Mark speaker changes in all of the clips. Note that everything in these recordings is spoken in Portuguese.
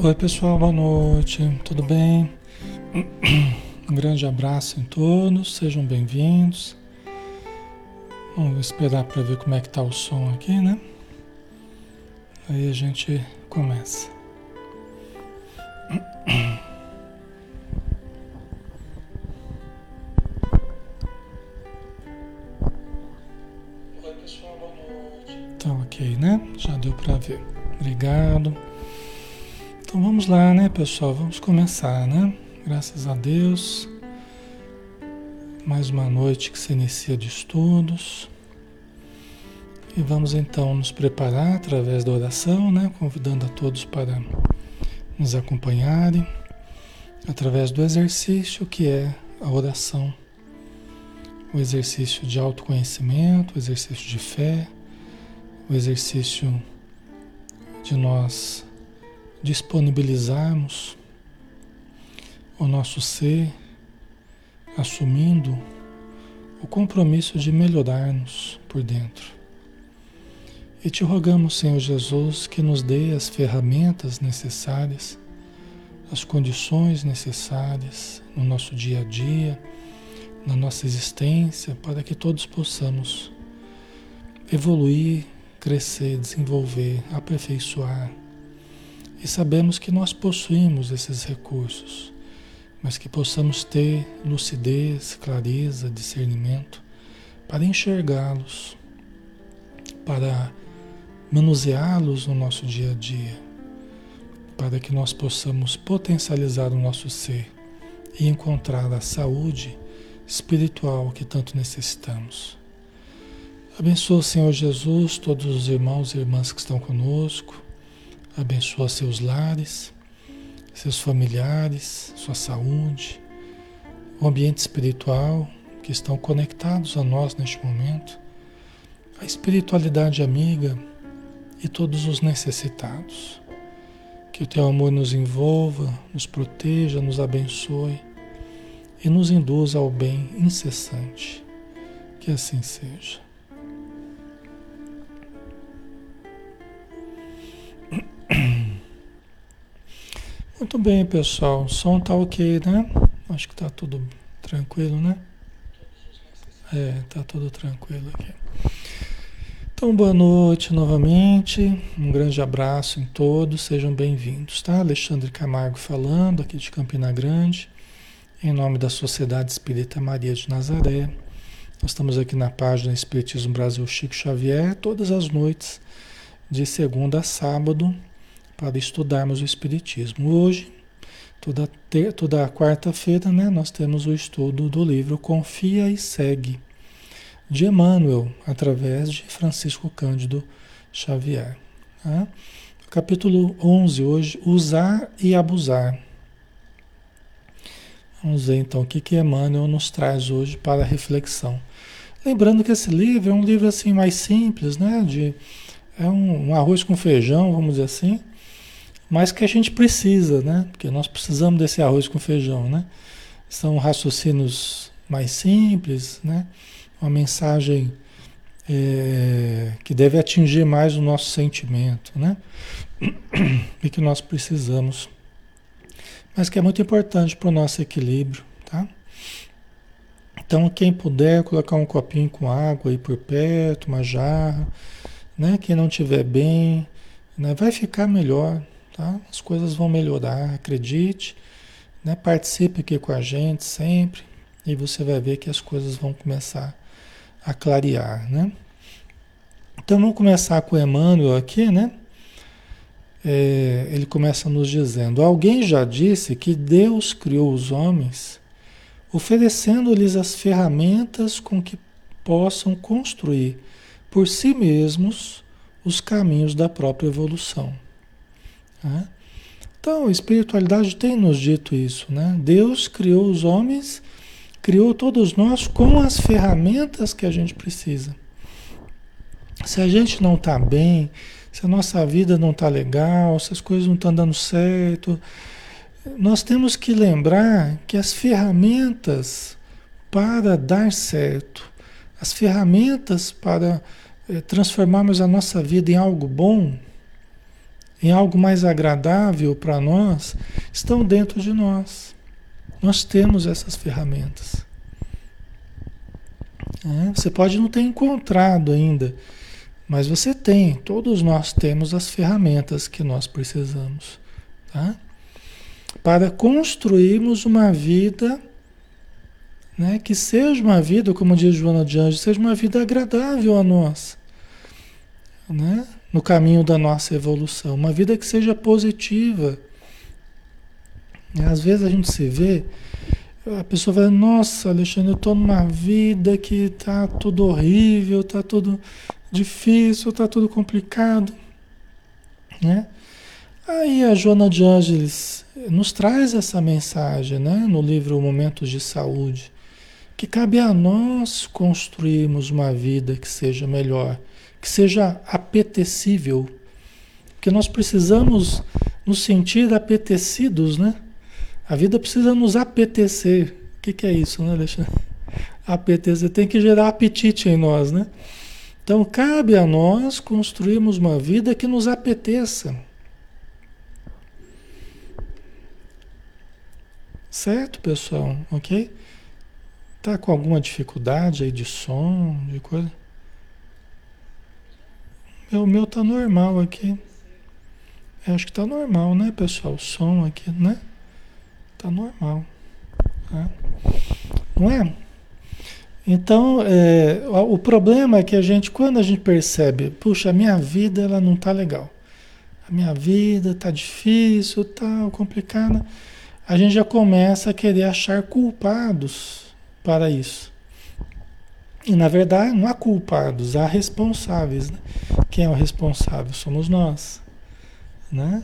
Speaker 1: Oi pessoal, boa noite, tudo bem? Um grande abraço em todos, sejam bem-vindos. Vamos esperar para ver como é que tá o som aqui, né? Aí a gente começa. Pessoal? Vamos começar, né? Graças a Deus. Mais uma noite que se inicia de estudos. E vamos então nos preparar através da oração, né? Convidando a todos para nos acompanharem através do exercício que é a oração. O exercício de autoconhecimento, o exercício de fé, o exercício de nós disponibilizarmos o nosso ser, assumindo o compromisso de melhorar-nos por dentro. E te rogamos, Senhor Jesus, que nos dê as ferramentas necessárias, as condições necessárias no nosso dia a dia, na nossa existência, para que todos possamos evoluir, crescer, desenvolver, aperfeiçoar e sabemos que nós possuímos esses recursos, mas que possamos ter lucidez, clareza, discernimento para enxergá-los, para manuseá-los no nosso dia a dia, para que nós possamos potencializar o nosso ser e encontrar a saúde espiritual que tanto necessitamos. Abençoa, Senhor Jesus, todos os irmãos e irmãs que estão conosco Abençoa seus lares, seus familiares, sua saúde, o ambiente espiritual que estão conectados a nós neste momento, a espiritualidade amiga e todos os necessitados. Que o teu amor nos envolva, nos proteja, nos abençoe e nos induza ao bem incessante. Que assim seja. Muito bem, pessoal. O som tá ok, né? Acho que tá tudo tranquilo, né? É, tá tudo tranquilo aqui. Então, boa noite novamente. Um grande abraço em todos. Sejam bem-vindos, tá? Alexandre Camargo falando aqui de Campina Grande, em nome da Sociedade Espírita Maria de Nazaré. Nós estamos aqui na página Espiritismo Brasil Chico Xavier, todas as noites, de segunda a sábado, para estudarmos o Espiritismo. Hoje, toda, toda quarta-feira, né, nós temos o estudo do livro Confia e Segue, de Emmanuel, através de Francisco Cândido Xavier. Tá? Capítulo 11 hoje, Usar e Abusar. Vamos ver então o que, que Emmanuel nos traz hoje para reflexão. Lembrando que esse livro é um livro assim mais simples, né? De, é um, um arroz com feijão, vamos dizer assim, mas que a gente precisa, né? Porque nós precisamos desse arroz com feijão, né? São raciocínios mais simples, né? Uma mensagem é, que deve atingir mais o nosso sentimento, né? E que nós precisamos, mas que é muito importante para o nosso equilíbrio, tá? Então, quem puder colocar um copinho com água aí por perto, uma jarra, né? Quem não tiver bem, né? vai ficar melhor, Tá? As coisas vão melhorar, acredite, né? participe aqui com a gente sempre e você vai ver que as coisas vão começar a clarear. Né? Então vamos começar com Emmanuel aqui, né? É, ele começa nos dizendo: Alguém já disse que Deus criou os homens oferecendo-lhes as ferramentas com que possam construir por si mesmos os caminhos da própria evolução. Né? Então, a espiritualidade tem nos dito isso, né? Deus criou os homens, criou todos nós com as ferramentas que a gente precisa. Se a gente não está bem, se a nossa vida não está legal, se as coisas não estão dando certo, nós temos que lembrar que as ferramentas para dar certo, as ferramentas para eh, transformarmos a nossa vida em algo bom, em algo mais agradável para nós, estão dentro de nós. Nós temos essas ferramentas. É, você pode não ter encontrado ainda, mas você tem, todos nós temos as ferramentas que nós precisamos. Tá? Para construirmos uma vida né, que seja uma vida, como diz Joana de Anjos, seja uma vida agradável a nós. Né? No caminho da nossa evolução, uma vida que seja positiva. Às vezes a gente se vê, a pessoa vai, nossa, Alexandre, eu estou numa vida que está tudo horrível, está tudo difícil, está tudo complicado. Né? Aí a Joana de Ângeles nos traz essa mensagem né? no livro Momentos de Saúde, que cabe a nós construirmos uma vida que seja melhor que seja apetecível. Porque nós precisamos nos sentir apetecidos, né? A vida precisa nos apetecer. O que, que é isso, né, Alexandre? Apetecer tem que gerar apetite em nós, né? Então cabe a nós construirmos uma vida que nos apeteça. Certo, pessoal? Ok? Tá com alguma dificuldade aí de som, de coisa? O meu tá normal aqui. Eu acho que tá normal, né, pessoal? O som aqui, né? Tá normal. Tá? Não é? Então, é, o problema é que a gente, quando a gente percebe, puxa, a minha vida ela não tá legal. A minha vida tá difícil, tá complicada. A gente já começa a querer achar culpados para isso. E na verdade não há culpados, há responsáveis. Né? Quem é o responsável? Somos nós. Né?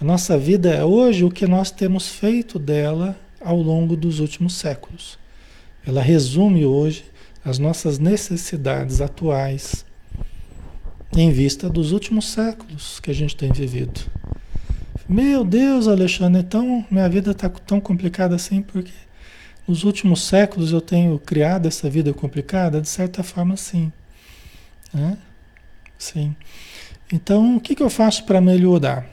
Speaker 1: A nossa vida é hoje o que nós temos feito dela ao longo dos últimos séculos. Ela resume hoje as nossas necessidades atuais em vista dos últimos séculos que a gente tem vivido. Meu Deus, Alexandre, então minha vida está tão complicada assim porque nos últimos séculos eu tenho criado essa vida complicada? De certa forma, sim. Né? Sim. Então, o que, que eu faço para melhorar?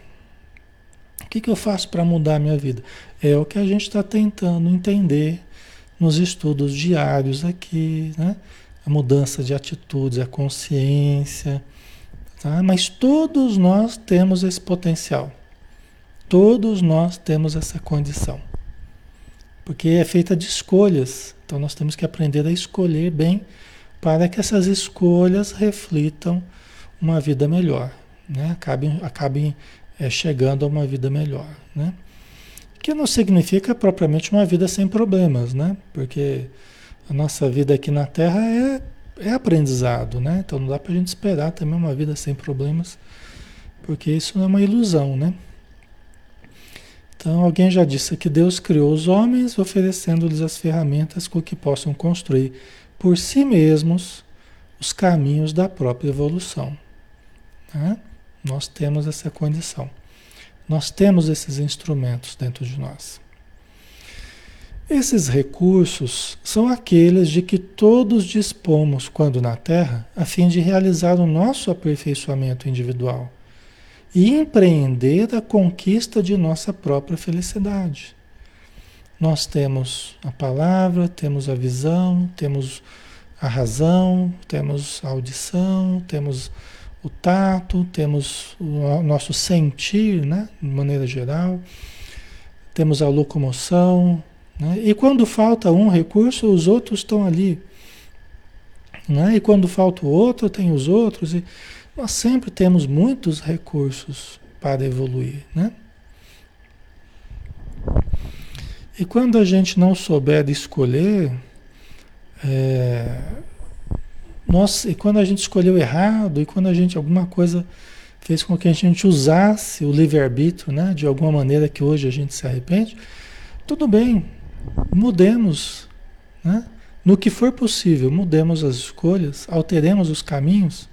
Speaker 1: O que, que eu faço para mudar a minha vida? É o que a gente está tentando entender nos estudos diários aqui, né? A mudança de atitudes, a consciência, tá? Mas todos nós temos esse potencial. Todos nós temos essa condição. Porque é feita de escolhas. Então nós temos que aprender a escolher bem para que essas escolhas reflitam uma vida melhor, né? acabem, acabem é, chegando a uma vida melhor. Né? Que não significa propriamente uma vida sem problemas, né? porque a nossa vida aqui na Terra é, é aprendizado, né? então não dá para a gente esperar também uma vida sem problemas, porque isso é uma ilusão, né? Então, alguém já disse que Deus criou os homens oferecendo-lhes as ferramentas com que possam construir por si mesmos os caminhos da própria evolução. Né? Nós temos essa condição. Nós temos esses instrumentos dentro de nós. Esses recursos são aqueles de que todos dispomos quando na Terra, a fim de realizar o nosso aperfeiçoamento individual e empreender a conquista de nossa própria felicidade. Nós temos a palavra, temos a visão, temos a razão, temos a audição, temos o tato, temos o nosso sentir, né, de maneira geral, temos a locomoção, né, e quando falta um recurso, os outros estão ali. Né, e quando falta o outro, tem os outros. E, nós sempre temos muitos recursos para evoluir, né? E quando a gente não souber escolher, é, nós, e quando a gente escolheu errado, e quando a gente alguma coisa fez com que a gente usasse o livre-arbítrio, né, de alguma maneira que hoje a gente se arrepende, tudo bem, mudemos, né? No que for possível, mudemos as escolhas, alteremos os caminhos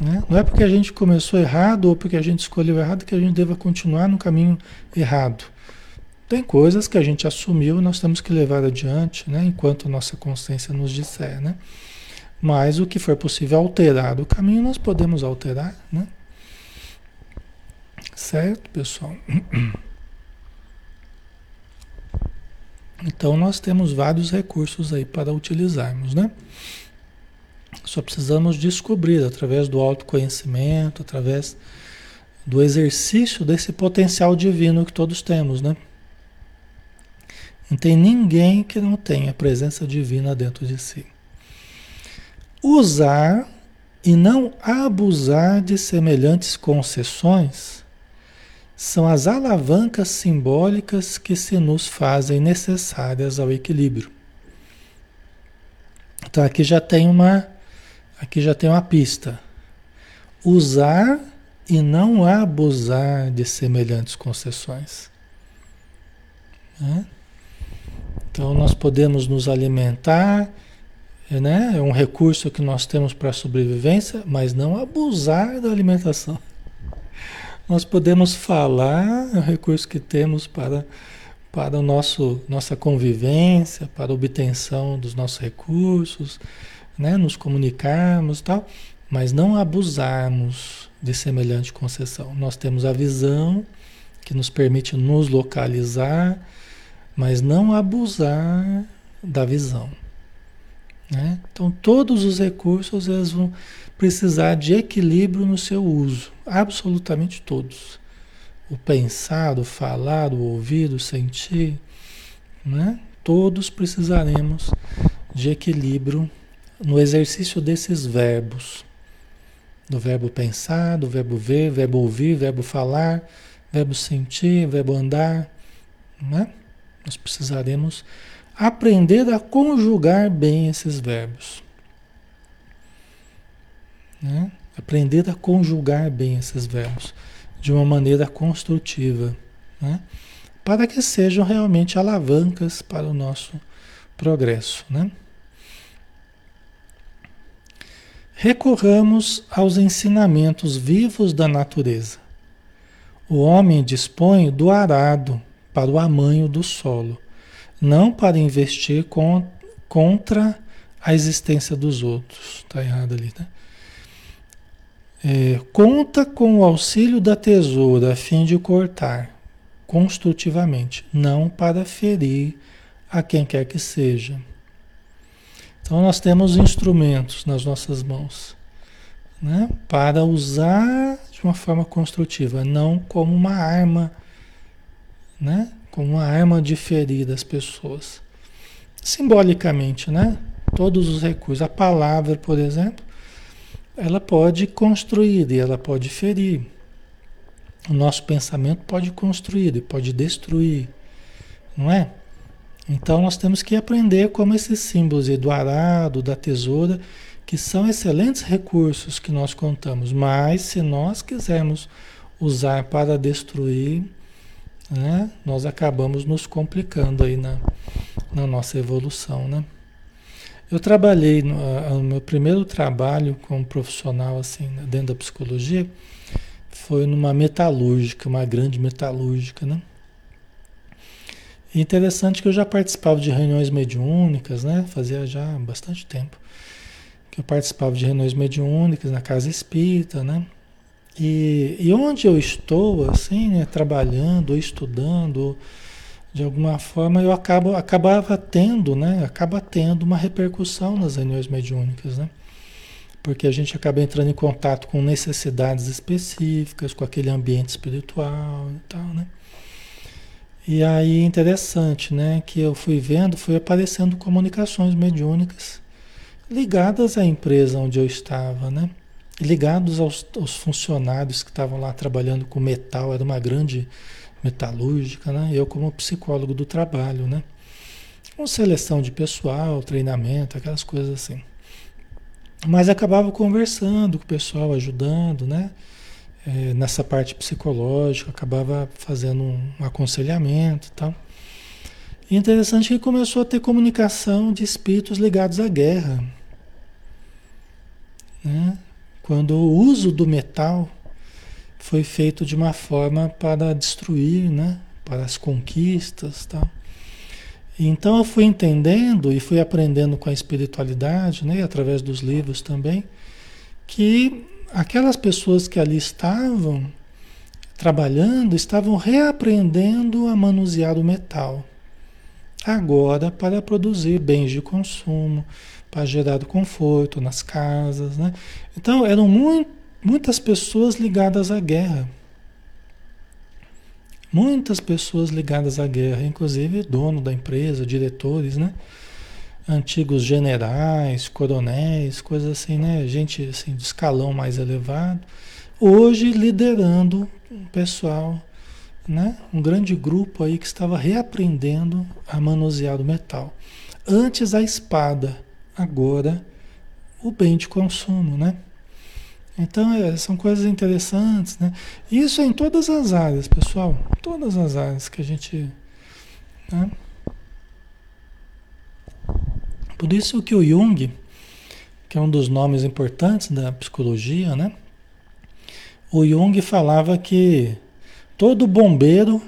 Speaker 1: né? Não é porque a gente começou errado ou porque a gente escolheu errado que a gente deva continuar no caminho errado. Tem coisas que a gente assumiu e nós temos que levar adiante, né? enquanto a nossa consciência nos disser. Né? Mas o que for possível alterar o caminho, nós podemos alterar. Né? Certo, pessoal? Então nós temos vários recursos aí para utilizarmos, né? Só precisamos descobrir através do autoconhecimento, através do exercício desse potencial divino que todos temos, né? Não tem ninguém que não tenha a presença divina dentro de si. Usar e não abusar de semelhantes concessões são as alavancas simbólicas que se nos fazem necessárias ao equilíbrio. Então aqui já tem uma aqui já tem uma pista. Usar e não abusar de semelhantes concessões. Né? Então nós podemos nos alimentar, né? é um recurso que nós temos para a sobrevivência, mas não abusar da alimentação. Nós podemos falar, é um recurso que temos para, para o nosso, nossa convivência, para a obtenção dos nossos recursos, né? nos comunicarmos tal, mas não abusarmos de semelhante concessão. Nós temos a visão que nos permite nos localizar, mas não abusar da visão. Né? Então, todos os recursos eles vão precisar de equilíbrio no seu uso, absolutamente todos. O pensar, o falar, o ouvir, o sentir, né? todos precisaremos de equilíbrio no exercício desses verbos. Do verbo pensar, do verbo ver, verbo ouvir, verbo falar, verbo sentir, verbo andar. Né? Nós precisaremos aprender a conjugar bem esses verbos. Né? Aprender a conjugar bem esses verbos de uma maneira construtiva, né? para que sejam realmente alavancas para o nosso progresso. Né? Recorramos aos ensinamentos vivos da natureza. O homem dispõe do arado para o amanho do solo, não para investir com, contra a existência dos outros. Está errado ali, né? É, conta com o auxílio da tesoura a fim de cortar construtivamente, não para ferir a quem quer que seja. Então nós temos instrumentos nas nossas mãos, né, para usar de uma forma construtiva, não como uma arma, né, como uma arma de ferir as pessoas. Simbolicamente, né? Todos os recursos, a palavra, por exemplo, ela pode construir e ela pode ferir. O nosso pensamento pode construir e pode destruir, não é? Então nós temos que aprender como esses símbolos do arado, da tesoura, que são excelentes recursos que nós contamos, mas se nós quisermos usar para destruir, né, nós acabamos nos complicando aí na, na nossa evolução, né? Eu trabalhei, no, no meu primeiro trabalho como profissional assim, dentro da psicologia, foi numa metalúrgica, uma grande metalúrgica, né? Interessante que eu já participava de reuniões mediúnicas, né? Fazia já bastante tempo que eu participava de reuniões mediúnicas na casa espírita, né? E, e onde eu estou, assim, né, trabalhando, estudando, de alguma forma eu acabo, acabava tendo, né? Acaba tendo uma repercussão nas reuniões mediúnicas, né? Porque a gente acaba entrando em contato com necessidades específicas, com aquele ambiente espiritual e tal, né? E aí interessante, né? Que eu fui vendo, foi aparecendo comunicações mediúnicas ligadas à empresa onde eu estava, né? Ligados aos, aos funcionários que estavam lá trabalhando com metal, era uma grande metalúrgica, né? Eu como psicólogo do trabalho, né? Com seleção de pessoal, treinamento, aquelas coisas assim. Mas acabava conversando com o pessoal, ajudando, né? É, nessa parte psicológica, acabava fazendo um, aconselhamento e tal. E interessante que começou a ter comunicação de espíritos ligados à guerra. Né? Quando o uso do metal foi feito de uma forma para destruir, né? Para as conquistas, tal. Então eu fui entendendo e fui aprendendo com a espiritualidade, né? Através dos livros também, que aquelas pessoas que ali estavam trabalhando estavam reaprendendo a manusear o metal. Agora, para produzir bens de consumo, para gerar conforto nas casas. Né? Então, eram muitas pessoas ligadas à guerra. Muitas pessoas ligadas à guerra, inclusive dono da empresa, diretores, né? Antigos generais, coronéis, coisas assim, né? Gente assim, de escalão mais elevado. Hoje liderando o pessoal, né? Um grande grupo aí que estava reaprendendo a manusear o metal. Antes a espada, agora o bem de consumo, né? Então, é, são coisas interessantes, né? Isso é em todas as áreas, pessoal. Todas as áreas que a gente. Né? Por isso que o Jung, que é um dos nomes importantes da psicologia, né? O Jung falava que todo bombeiro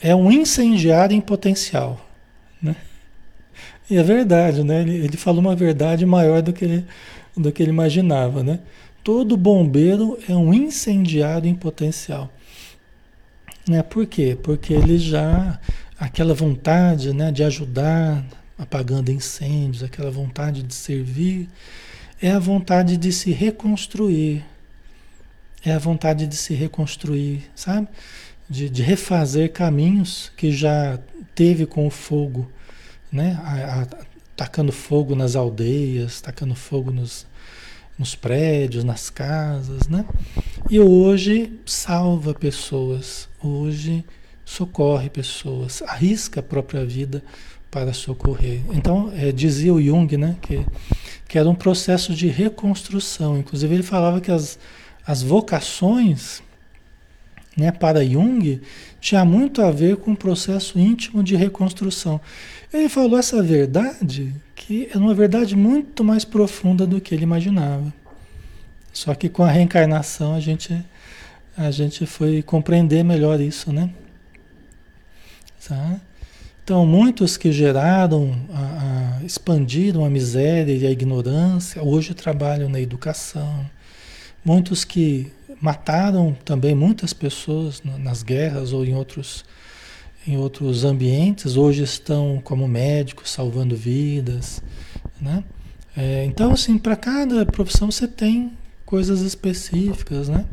Speaker 1: é um incendiário em potencial, né? E é verdade, né? Ele, ele falou uma verdade maior do que ele, do que ele imaginava, né? Todo bombeiro é um incendiário em potencial. Né? Por quê? Porque ele já, aquela vontade né, de ajudar, apagando incêndios, aquela vontade de servir, é a vontade de se reconstruir. É a vontade de se reconstruir, sabe? De, de refazer caminhos que já teve com o fogo, né? A, a, tacando fogo nas aldeias, tacando fogo nos, nos prédios, nas casas, né? E hoje salva pessoas, hoje socorre pessoas, arrisca a própria vida para socorrer. Então, é, dizia o Jung, né, que, que era um processo de reconstrução. Inclusive, ele falava que as, as vocações, né, para Jung, tinha muito a ver com um processo íntimo de reconstrução. Ele falou essa verdade que é uma verdade muito mais profunda do que ele imaginava. Só que com a reencarnação a gente a gente foi compreender melhor isso, né? Tá? Então, muitos que geraram, a, a, expandiram a miséria e a ignorância, hoje trabalham na educação. Muitos que mataram também muitas pessoas nas guerras ou em outros, em outros ambientes, hoje estão como médicos salvando vidas. Né? É, então, assim, para cada profissão você tem coisas específicas, né?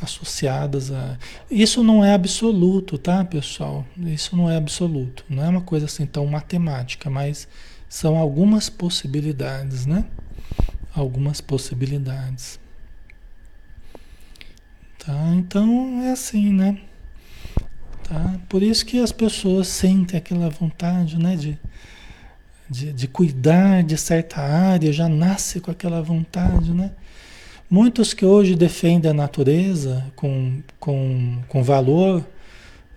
Speaker 1: Associadas a. Isso não é absoluto, tá, pessoal? Isso não é absoluto. Não é uma coisa assim tão matemática, mas são algumas possibilidades, né? Algumas possibilidades. Tá? Então é assim, né? Tá? Por isso que as pessoas sentem aquela vontade, né? De, de, de cuidar de certa área, já nasce com aquela vontade, né? Muitos que hoje defendem a natureza com, com, com valor,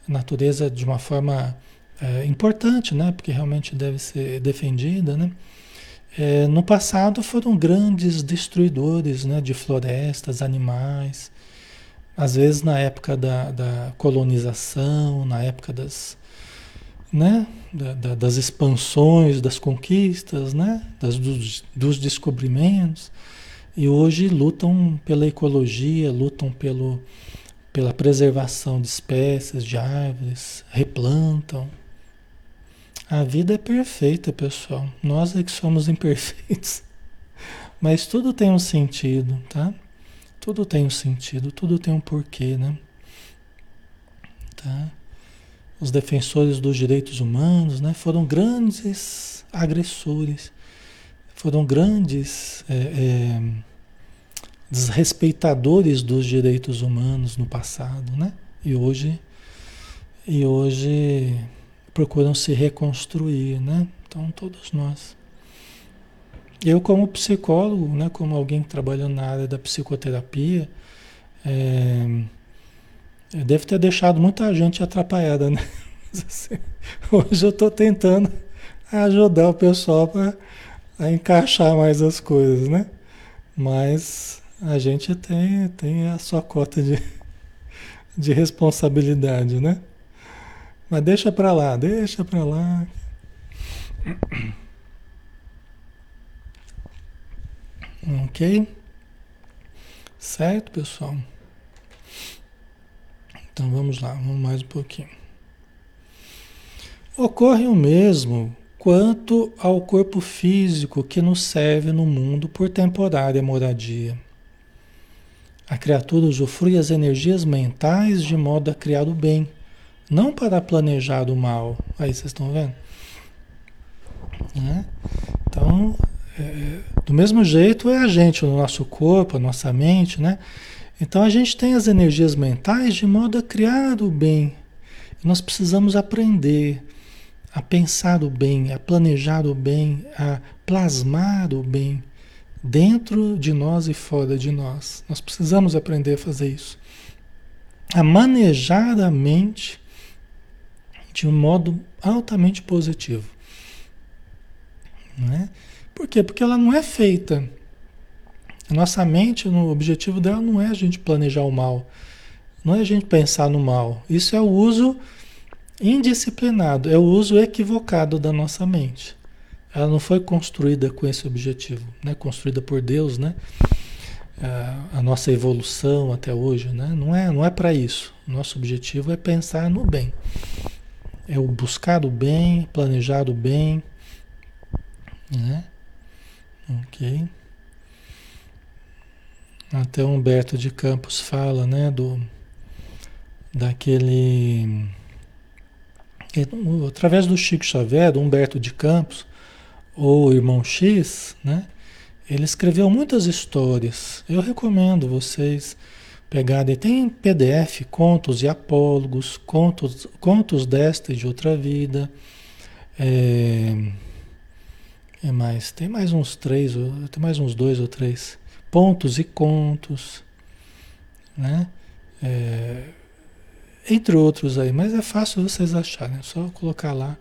Speaker 1: natureza de uma forma é, importante, né? Porque realmente deve ser defendida, né? É, no passado foram grandes destruidores né, de florestas, animais. Às vezes na época da, da colonização, na época das, né, da, da, das expansões, das conquistas, né, das, dos, dos descobrimentos. E hoje lutam pela ecologia, lutam pelo, pela preservação de espécies, de árvores, replantam. A vida é perfeita, pessoal. Nós é que somos imperfeitos. Mas tudo tem um sentido, tá? Tudo tem um sentido, tudo tem um porquê, né? Tá? Os defensores dos direitos humanos, né, foram grandes agressores foram grandes é, é, desrespeitadores dos direitos humanos no passado, né? E hoje, e hoje procuram se reconstruir, né? Então todos nós. Eu como psicólogo, né, como alguém que trabalha na área da psicoterapia, é, deve ter deixado muita gente atrapalhada, né? Hoje eu estou tentando ajudar o pessoal para a encaixar mais as coisas, né? Mas a gente tem, tem a sua cota de, de responsabilidade, né? Mas deixa para lá, deixa para lá. Ok? Certo, pessoal? Então vamos lá, vamos mais um pouquinho. Ocorre o mesmo quanto ao corpo físico que nos serve no mundo por temporária moradia. A criatura usufrui as energias mentais de modo a criar o bem, não para planejar o mal. Aí vocês estão vendo? Né? Então, é, do mesmo jeito é a gente, o nosso corpo, a nossa mente, né? Então a gente tem as energias mentais de modo a criar o bem. Nós precisamos aprender a pensar o bem, a planejar o bem, a plasmar o bem dentro de nós e fora de nós. Nós precisamos aprender a fazer isso. A manejar a mente de um modo altamente positivo. Não é? Por quê? Porque ela não é feita. A nossa mente, o objetivo dela não é a gente planejar o mal, não é a gente pensar no mal. Isso é o uso indisciplinado, é o uso equivocado da nossa mente. Ela não foi construída com esse objetivo, né? Construída por Deus, né? A, a nossa evolução até hoje, né? Não é, não é para isso. Nosso objetivo é pensar no bem. É o buscar o bem, planejar o bem, né? Ok. Até Humberto de Campos fala, né, do daquele através do Chico Xavier, do Humberto de Campos, ou Irmão X, né? Ele escreveu muitas histórias. Eu recomendo vocês pegarem. Tem PDF, contos e apólogos, contos, contos desta e de outra vida. É, é mais, tem mais uns três, tem mais uns dois ou três. Pontos e contos, né? É, entre outros aí, mas é fácil vocês acharem, é só colocar lá.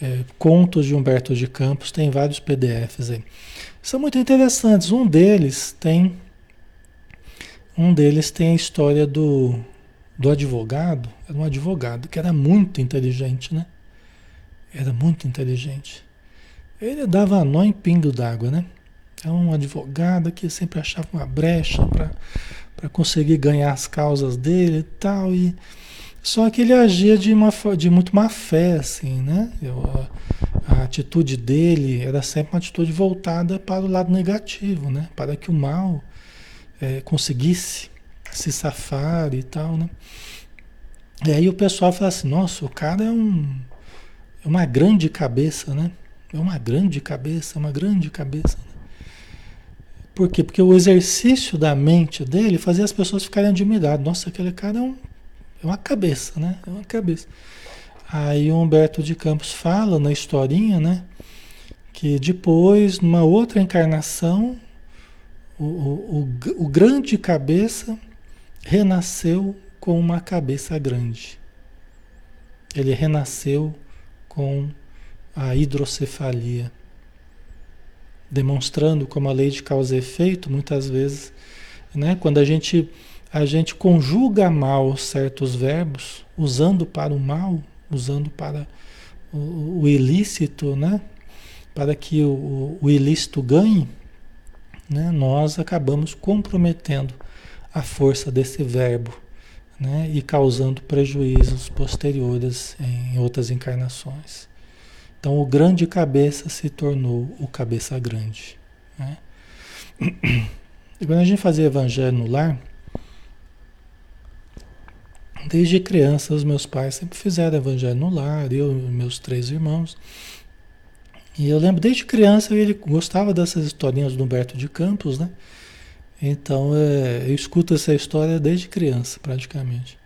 Speaker 1: É, contos de Humberto de Campos, tem vários PDFs aí. São muito interessantes. Um deles tem. Um deles tem a história do, do advogado. Era um advogado que era muito inteligente, né? Era muito inteligente. Ele dava nó em pingo d'água, né? É um advogado que sempre achava uma brecha para conseguir ganhar as causas dele e tal. E, só que ele agia de, uma, de muito má fé, assim, né? Eu, a, a, atitude dele era sempre uma atitude voltada para o lado negativo, né? Para que o mal é, conseguisse se safar e tal, né? E aí o pessoal fala assim, nossa, o cara é um, é uma grande cabeça, né? É uma grande cabeça, uma grande cabeça. Né? Por quê? Porque o exercício da mente dele fazia as pessoas ficarem admiradas. Nossa, aquele cara é, um, é uma cabeça, né? É uma cabeça. Aí o Humberto de Campos fala na historinha, né? Que depois, numa outra encarnação, o, o, o, o grande cabeça renasceu com uma cabeça grande. Ele renasceu com a hidrocefalia, demonstrando como a lei de causa e efeito, muitas vezes, né, quando a gente, a gente conjuga mal certos verbos, usando para o mal, usando para o, o ilícito, né, para que o, o ilícito ganhe, né, nós acabamos comprometendo a força desse verbo né, e causando prejuízos posteriores em outras encarnações. Então o grande cabeça se tornou o cabeça grande. Né? E quando a gente fazia evangelho no lar, desde criança os meus pais sempre fizeram evangelho no lar, eu e meus três irmãos. E eu lembro desde criança ele gostava dessas historinhas do Humberto de Campos, né? Então é, eu escuto essa história desde criança, praticamente.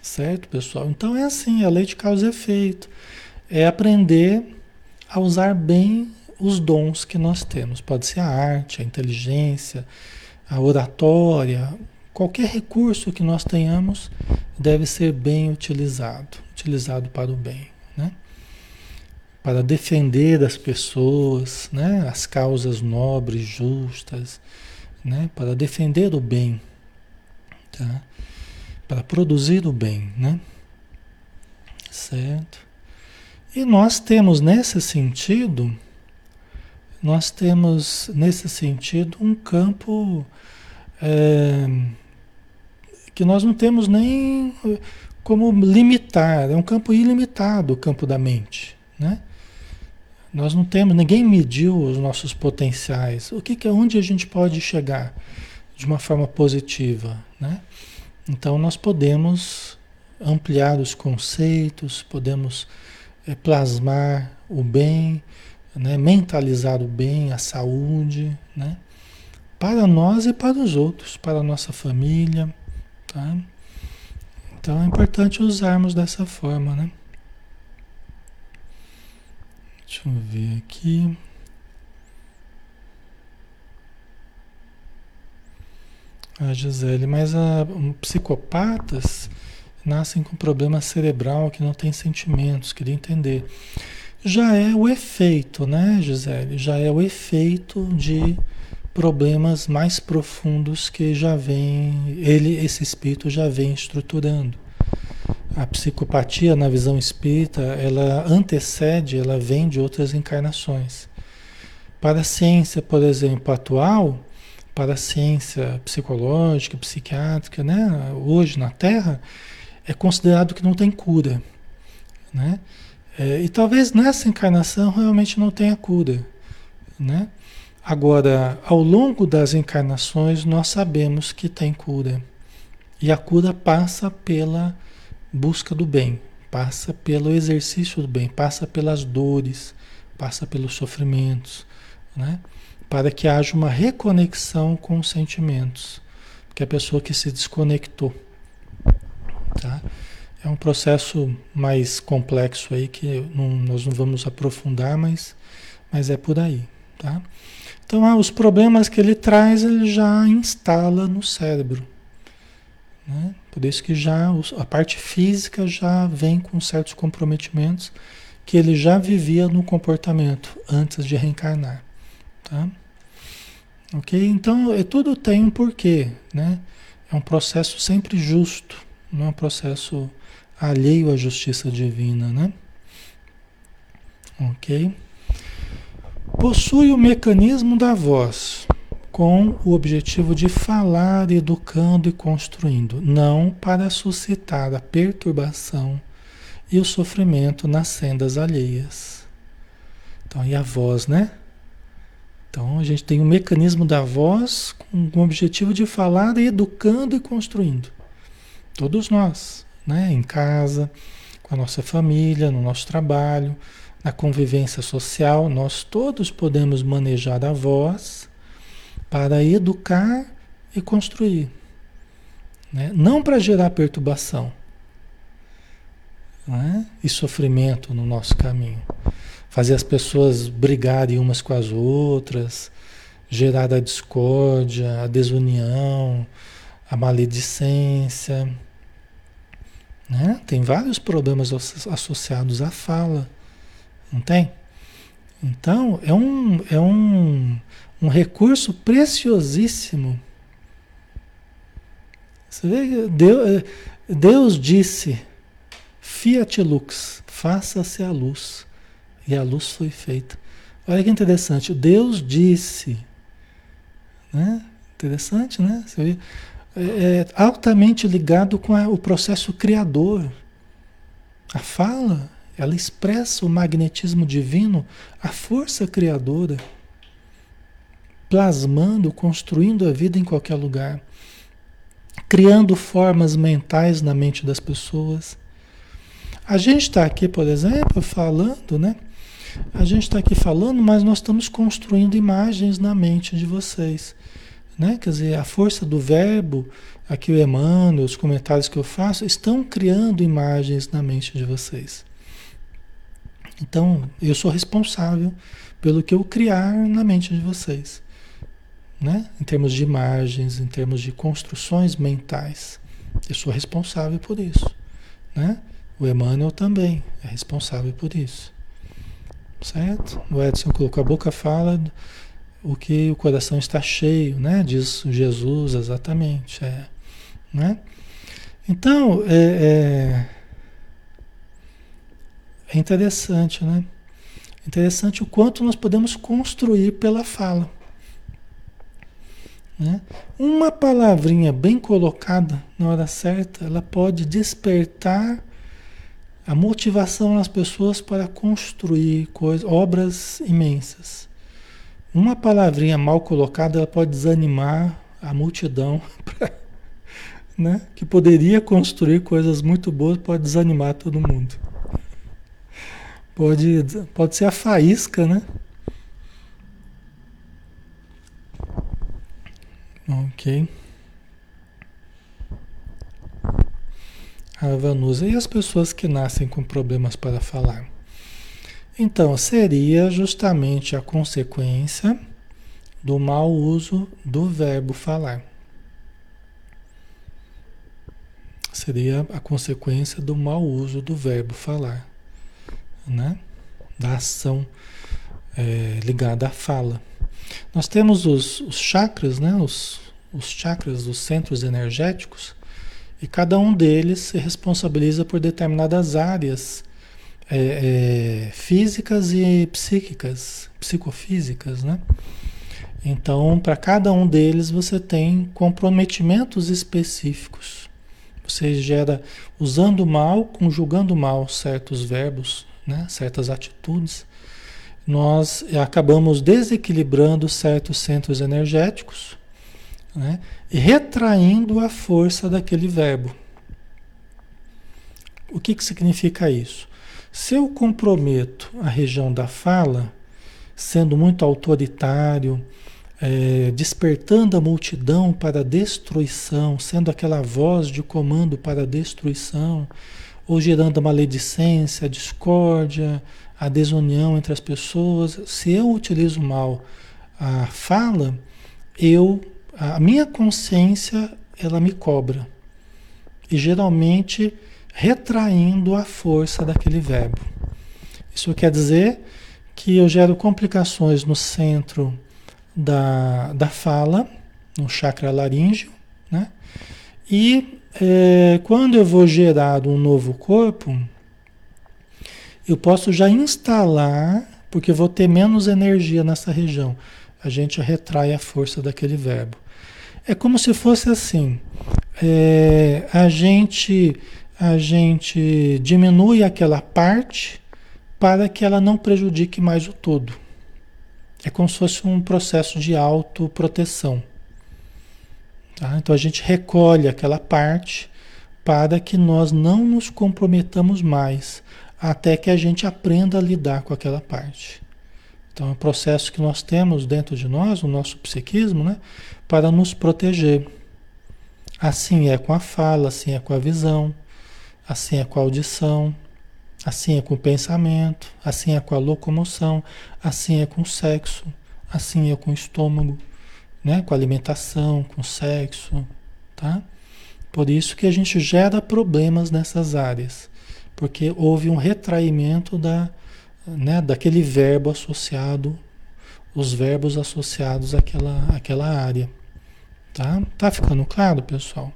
Speaker 1: Certo, pessoal? Então é assim, a lei de causa e efeito. É aprender a usar bem os dons que nós temos. Pode ser a arte, a inteligência, a oratória, qualquer recurso que nós tenhamos deve ser bem utilizado, utilizado para o bem, né? Para defender as pessoas, né? As causas nobres, justas, né? Para defender o bem, tá? Para produzir o bem, né? Certo? E nós temos nesse sentido, nós temos nesse sentido um campo é, que nós não temos nem como limitar, é um campo ilimitado o campo da mente, né? Nós não temos, ninguém mediu os nossos potenciais. O que, que é onde a gente pode chegar de uma forma positiva, né? Então nós podemos ampliar os conceitos, podemos é, plasmar o bem, né? mentalizar o bem, a saúde, né? para nós e para os outros, para a nossa família. Tá? Então é importante usarmos dessa forma. Né? Deixa eu ver aqui. A Gisele, mas a, um, psicopatas nascem com problema cerebral que não tem sentimentos, queria entender. Já é o efeito, né, Gisele? Já é o efeito de problemas mais profundos que já vem, ele, esse espírito já vem estruturando. A psicopatia, na visão espírita, ela antecede, ela vem de outras encarnações. Para a ciência, por exemplo, atual, para a ciência psicológica, psiquiátrica, né? hoje na Terra, é considerado que não tem cura. Né? É, e talvez nessa encarnação realmente não tenha cura. Né? Agora, ao longo das encarnações, nós sabemos que tem cura. E a cura passa pela busca do bem, passa pelo exercício do bem, passa pelas dores, passa pelos sofrimentos. Né? Para que haja uma reconexão com os sentimentos, que é a pessoa que se desconectou. Tá? É um processo mais complexo aí que não, nós não vamos aprofundar, mas, mas é por aí. Tá? Então, ah, os problemas que ele traz, ele já instala no cérebro. Né? Por isso que já a parte física já vem com certos comprometimentos que ele já vivia no comportamento antes de reencarnar. Tá? Ok? Então, é, tudo tem um porquê, né? É um processo sempre justo, não é um processo alheio à justiça divina, né? Ok? Possui o mecanismo da voz, com o objetivo de falar, educando e construindo, não para suscitar a perturbação e o sofrimento nas sendas alheias. Então, e a voz, né? Então a gente tem um mecanismo da voz com o objetivo de falar, educando e construindo. Todos nós, né? em casa, com a nossa família, no nosso trabalho, na convivência social, nós todos podemos manejar a voz para educar e construir. Né? Não para gerar perturbação né? e sofrimento no nosso caminho fazer as pessoas brigarem umas com as outras, gerar a discórdia, a desunião, a maledicência. Né? Tem vários problemas associados à fala, não tem? Então, é um, é um, um recurso preciosíssimo. Você vê, Deus, Deus disse, fiat lux, faça-se a luz e a luz foi feita. Olha que interessante, Deus disse, né? Interessante, né? É, é altamente ligado com a, o processo criador. A fala, ela expressa o magnetismo divino, a força criadora, plasmando, construindo a vida em qualquer lugar, criando formas mentais na mente das pessoas. A gente está aqui, por exemplo, falando, né? A gente está aqui falando, mas nós estamos construindo imagens na mente de vocês. Né? Quer dizer, a força do verbo, aqui o Emmanuel, os comentários que eu faço, estão criando imagens na mente de vocês. Então, eu sou responsável pelo que eu criar na mente de vocês. Né? Em termos de imagens, em termos de construções mentais. Eu sou responsável por isso. Né? O Emmanuel também é responsável por isso. Certo? O Edson colocou a boca fala o que o coração está cheio, né? Diz Jesus exatamente. É, né? Então, é, é, é interessante, né? Interessante o quanto nós podemos construir pela fala. Né? Uma palavrinha bem colocada na hora certa, ela pode despertar a motivação nas pessoas para construir coisas, obras imensas. Uma palavrinha mal colocada, ela pode desanimar a multidão, pra, né? que poderia construir coisas muito boas, pode desanimar todo mundo. Pode, pode ser a faísca, né? Ok. A Vanusa. E as pessoas que nascem com problemas para falar? Então, seria justamente a consequência do mau uso do verbo falar. Seria a consequência do mau uso do verbo falar, né? Da ação é, ligada à fala. Nós temos os, os chakras, né? Os, os chakras, os centros energéticos, e cada um deles se responsabiliza por determinadas áreas é, é, físicas e psíquicas, psicofísicas, né? Então, para cada um deles você tem comprometimentos específicos. Você gera usando mal, conjugando mal certos verbos, né? certas atitudes, nós acabamos desequilibrando certos centros energéticos né? retraindo a força daquele verbo. O que, que significa isso? Se eu comprometo a região da fala, sendo muito autoritário, é, despertando a multidão para a destruição, sendo aquela voz de comando para a destruição, ou gerando a maledicência, a discórdia, a desunião entre as pessoas. Se eu utilizo mal a fala, eu a minha consciência ela me cobra. E geralmente retraindo a força daquele verbo. Isso quer dizer que eu gero complicações no centro da, da fala, no chakra laríngeo, né? E é, quando eu vou gerar um novo corpo, eu posso já instalar, porque eu vou ter menos energia nessa região. A gente retrai a força daquele verbo. É como se fosse assim: é, a gente a gente diminui aquela parte para que ela não prejudique mais o todo. É como se fosse um processo de autoproteção. Tá? Então a gente recolhe aquela parte para que nós não nos comprometamos mais até que a gente aprenda a lidar com aquela parte. Então, é um processo que nós temos dentro de nós, o nosso psiquismo, né, para nos proteger. Assim é com a fala, assim é com a visão, assim é com a audição, assim é com o pensamento, assim é com a locomoção, assim é com o sexo, assim é com o estômago, né, com a alimentação, com o sexo, tá? Por isso que a gente gera problemas nessas áreas porque houve um retraimento da, né, daquele verbo associado, os verbos associados àquela, àquela área. Tá? tá ficando claro, pessoal?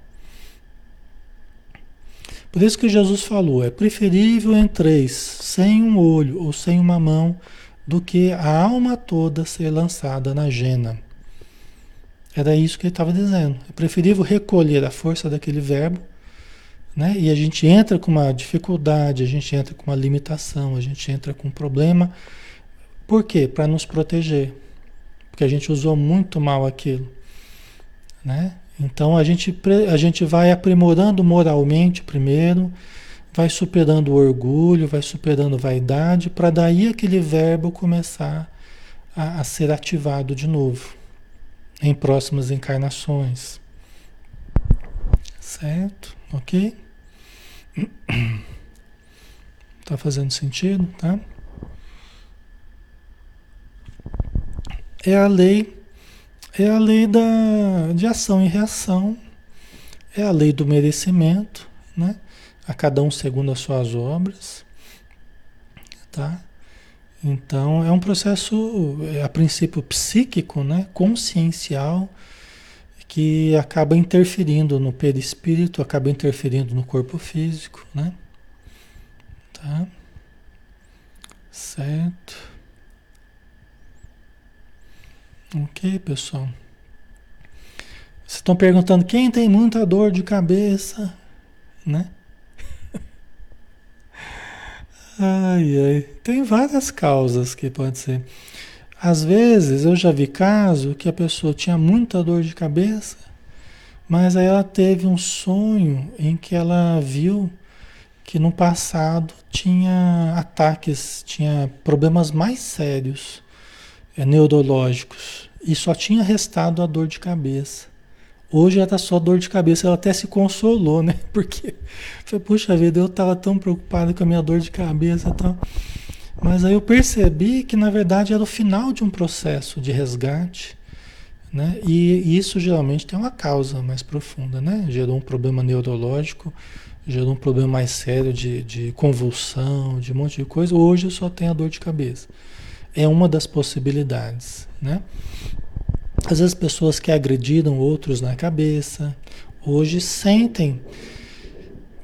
Speaker 1: Por isso que Jesus falou: é preferível entreis sem um olho ou sem uma mão do que a alma toda ser lançada na jena. Era isso que ele estava dizendo. É preferível recolher a força daquele verbo né? E a gente entra com uma dificuldade, a gente entra com uma limitação, a gente entra com um problema. Por quê? Para nos proteger. Porque a gente usou muito mal aquilo. Né? Então a gente, a gente vai aprimorando moralmente primeiro, vai superando o orgulho, vai superando vaidade, para daí aquele verbo começar a, a ser ativado de novo em próximas encarnações. Certo? Ok? Tá fazendo sentido, tá? É a lei, é a lei da, de ação e reação, é a lei do merecimento, né? A cada um segundo as suas obras, tá? Então é um processo, é, a princípio psíquico, né? Consciencial, que acaba interferindo no perispírito, acaba interferindo no corpo físico, né? Tá? Certo. Ok, pessoal. Estão perguntando quem tem muita dor de cabeça, né? Ai, ai. Tem várias causas que pode ser. Às vezes eu já vi caso que a pessoa tinha muita dor de cabeça, mas aí ela teve um sonho em que ela viu que no passado tinha ataques, tinha problemas mais sérios é, neurológicos e só tinha restado a dor de cabeça. Hoje ela tá só dor de cabeça, ela até se consolou, né? Porque foi, puxa vida, eu estava tão preocupado com a minha dor de cabeça e tal. Mas aí eu percebi que na verdade era o final de um processo de resgate, né? E isso geralmente tem uma causa mais profunda, né? Gerou um problema neurológico, gerou um problema mais sério de, de convulsão, de um monte de coisa. Hoje eu só tenho a dor de cabeça. É uma das possibilidades, né? Às vezes pessoas que agrediram outros na cabeça, hoje sentem,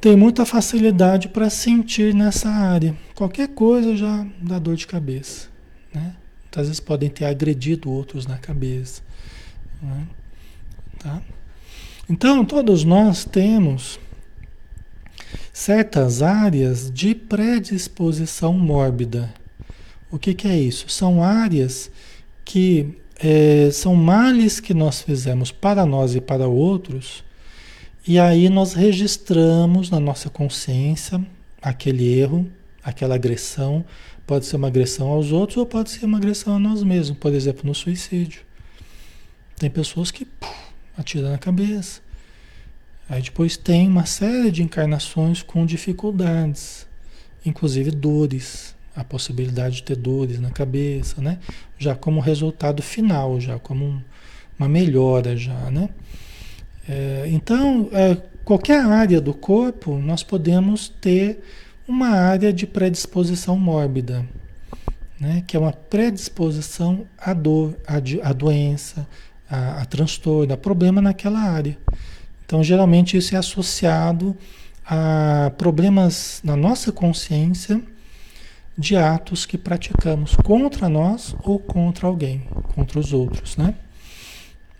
Speaker 1: tem muita facilidade para sentir nessa área. Qualquer coisa já dá dor de cabeça, né? Às vezes podem ter agredido outros na cabeça, né? tá? Então todos nós temos certas áreas de predisposição mórbida. O que, que é isso? São áreas que é, são males que nós fizemos para nós e para outros, e aí nós registramos na nossa consciência aquele erro, aquela agressão. Pode ser uma agressão aos outros ou pode ser uma agressão a nós mesmos, por exemplo, no suicídio. Tem pessoas que puf, atiram na cabeça. Aí depois tem uma série de encarnações com dificuldades, inclusive dores, a possibilidade de ter dores na cabeça, né? Já como resultado final, já como um, uma melhora já, né? É, então, é, qualquer área do corpo, nós podemos ter uma área de predisposição mórbida, né? Que é uma predisposição à dor, à, doença, a, a transtorno, a problema naquela área. Então, geralmente isso é associado a problemas na nossa consciência, de atos que praticamos contra nós ou contra alguém, contra os outros, né?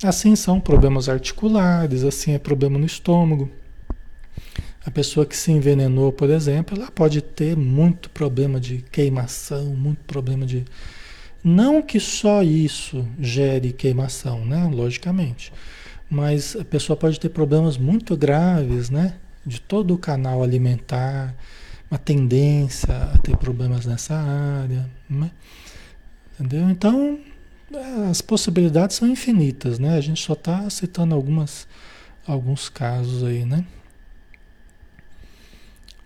Speaker 1: Assim são problemas articulares, assim é problema no estômago. A pessoa que se envenenou, por exemplo, ela pode ter muito problema de queimação, muito problema de. Não que só isso gere queimação, né? Logicamente. Mas a pessoa pode ter problemas muito graves, né? De todo o canal alimentar, uma tendência a ter problemas nessa área, né? entendeu? Então, as possibilidades são infinitas, né? A gente só está citando algumas, alguns casos aí, né?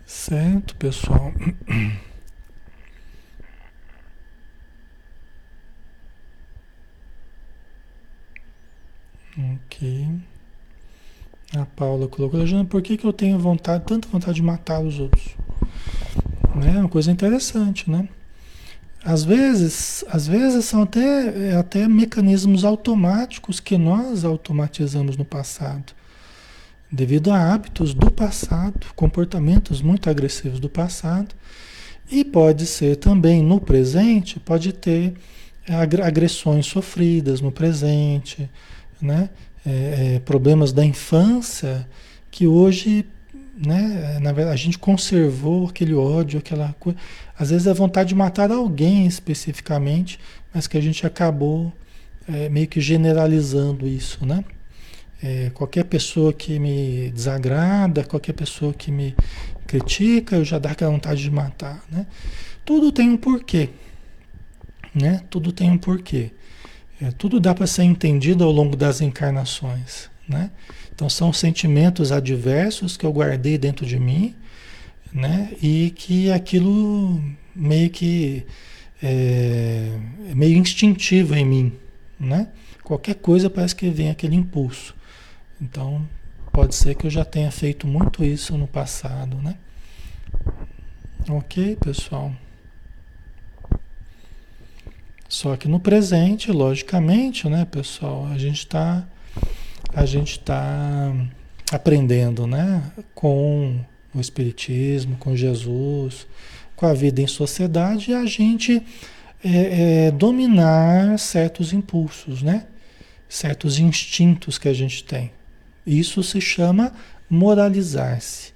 Speaker 1: Certo, pessoal? Ok. A Paula colocou, por que, que eu tenho vontade, tanta vontade de matar os outros? Né? Uma coisa interessante, né? Às vezes, às vezes são até, é, até mecanismos automáticos que nós automatizamos no passado, devido a hábitos do passado, comportamentos muito agressivos do passado, e pode ser também no presente, pode ter agressões sofridas no presente, né? É, é, problemas da infância que hoje né? Na verdade, a gente conservou aquele ódio, aquela coisa. Às vezes é vontade de matar alguém especificamente, mas que a gente acabou é, meio que generalizando isso, né? É, qualquer pessoa que me desagrada, qualquer pessoa que me critica, eu já dá aquela vontade de matar, né? Tudo tem um porquê, né? Tudo tem um porquê. É, tudo dá para ser entendido ao longo das encarnações, né? Então são sentimentos adversos que eu guardei dentro de mim, né? E que aquilo meio que é, meio instintivo em mim, né? Qualquer coisa parece que vem aquele impulso. Então pode ser que eu já tenha feito muito isso no passado, né? Ok, pessoal. Só que no presente, logicamente, né, pessoal, a gente está a gente está aprendendo, né? Com o Espiritismo, com Jesus, com a vida em sociedade, a gente é, é, dominar certos impulsos, né? Certos instintos que a gente tem, Isso se chama moralizar-se.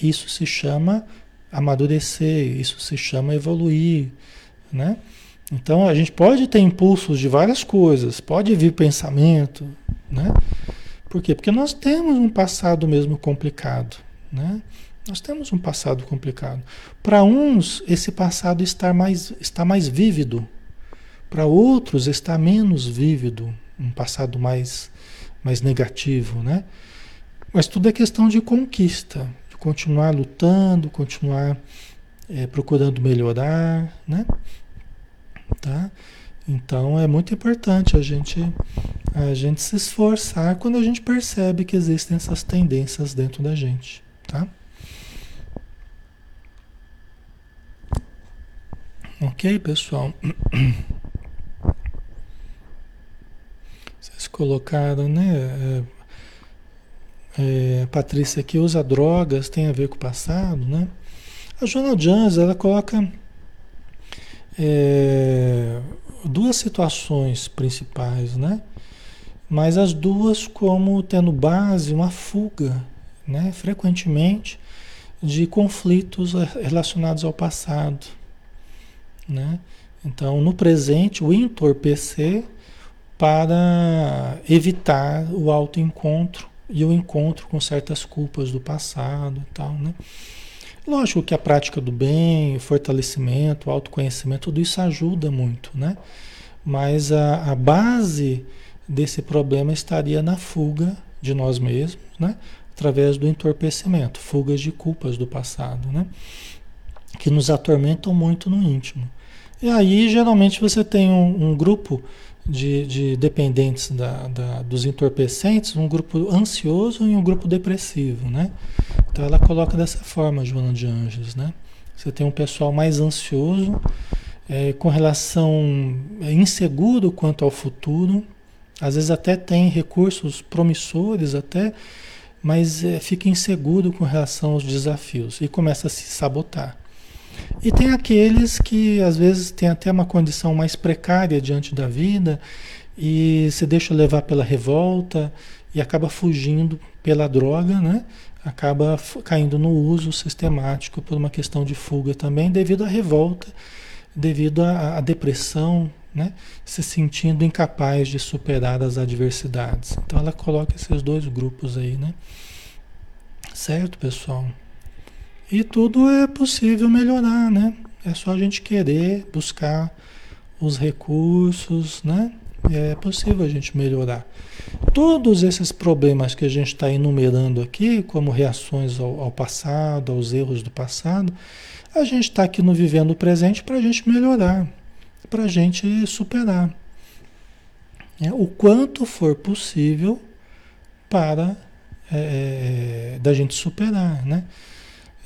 Speaker 1: Isso se chama amadurecer, isso se chama evoluir, né? Então a gente pode ter impulsos de várias coisas, pode vir pensamento, né? Por quê? Porque nós temos um passado mesmo complicado, né? Nós temos um passado complicado. Para uns, esse passado está mais, está mais vívido. Para outros, está menos vívido. Um passado mais, mais negativo, né? Mas tudo é questão de conquista. De continuar lutando, continuar é, procurando melhorar, né? Tá? Então é muito importante a gente a gente se esforçar quando a gente percebe que existem essas tendências dentro da gente, tá? Ok, pessoal? Vocês colocaram, né? É, é, Patrícia aqui usa drogas, tem a ver com o passado, né? A Joana Jans, ela coloca é, duas situações principais, né? Mas as duas como tendo base uma fuga, né? Frequentemente de conflitos relacionados ao passado né? Então, no presente, o entorpecer para evitar o autoencontro e o encontro com certas culpas do passado e tal, né? Lógico que a prática do bem, o fortalecimento, o autoconhecimento, tudo isso ajuda muito, né? Mas a, a base desse problema estaria na fuga de nós mesmos, né? Através do entorpecimento, fugas de culpas do passado, né? Que nos atormentam muito no íntimo. E aí, geralmente, você tem um, um grupo de, de dependentes da, da, dos entorpecentes, um grupo ansioso e um grupo depressivo, né? Então, ela coloca dessa forma, Joana de Anjos, né? Você tem um pessoal mais ansioso, é, com relação é, inseguro quanto ao futuro, às vezes até tem recursos promissores até, mas é, fica inseguro com relação aos desafios e começa a se sabotar. E tem aqueles que às vezes têm até uma condição mais precária diante da vida e se deixa levar pela revolta e acaba fugindo pela droga, né? Acaba caindo no uso sistemático por uma questão de fuga também, devido à revolta, devido à, à depressão, né? Se sentindo incapaz de superar as adversidades. Então ela coloca esses dois grupos aí, né? Certo, pessoal? E tudo é possível melhorar, né? É só a gente querer buscar os recursos, né? É possível a gente melhorar. Todos esses problemas que a gente está enumerando aqui, como reações ao, ao, passado, aos erros do passado, a gente está aqui no vivendo o presente para a gente melhorar, para a gente superar. É, o quanto for possível para é, é da gente superar, né?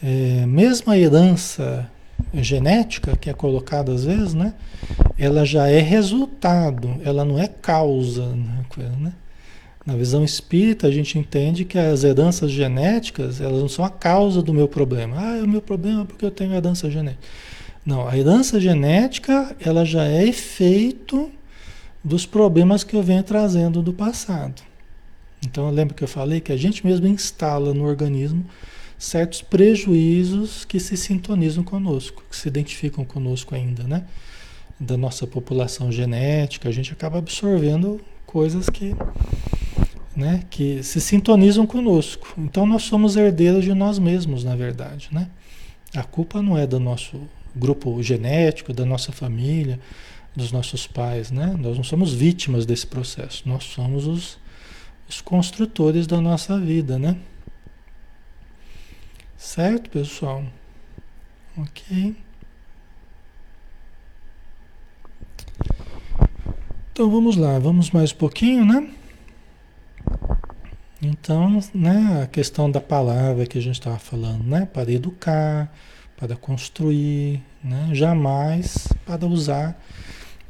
Speaker 1: É, mesmo a herança genética que é colocada às vezes, né? Ela já é resultado, ela não é causa, né? né? Na visão espírita, a gente entende que as heranças genéticas, elas não são a causa do meu problema. Ah, é o meu problema porque eu tenho herança genética. Não, a herança genética, ela já é efeito dos problemas que eu venho trazendo do passado. Então, lembra que eu falei que a gente mesmo instala no organismo certos prejuízos que se sintonizam conosco, que se identificam conosco ainda, né? Da nossa população genética, a gente acaba absorvendo coisas que, né, que se sintonizam conosco. Então nós somos herdeiros de nós mesmos, na verdade, né? A culpa não é do nosso grupo genético, da nossa família, dos nossos pais, né? Nós não somos vítimas desse processo, nós somos os, os construtores da nossa vida, né? Certo, pessoal? Ok. Então vamos lá, vamos mais um pouquinho, né? Então, né, a questão da palavra que a gente estava falando, né? Para educar, para construir, né? Jamais para usar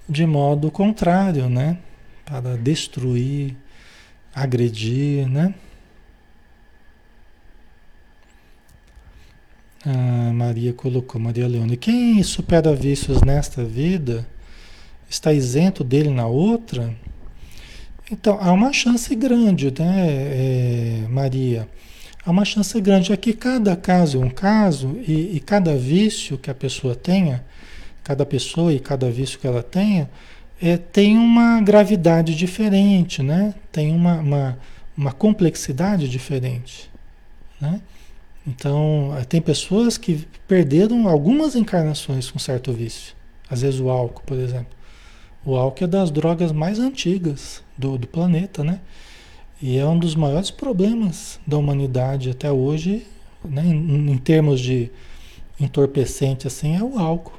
Speaker 1: de modo contrário, né? Para destruir, agredir, né? A Maria colocou, Maria Leone. Quem supera vícios nesta vida está isento dele na outra? Então, há uma chance grande, né, é, Maria? Há uma chance grande. É que cada caso é um caso e, e cada vício que a pessoa tenha, cada pessoa e cada vício que ela tenha, é, tem uma gravidade diferente, né? Tem uma, uma, uma complexidade diferente, né? Então, tem pessoas que perderam algumas encarnações com certo vício. Às vezes o álcool, por exemplo. O álcool é das drogas mais antigas do, do planeta, né? E é um dos maiores problemas da humanidade até hoje, né? em, em termos de entorpecente, assim, é o álcool.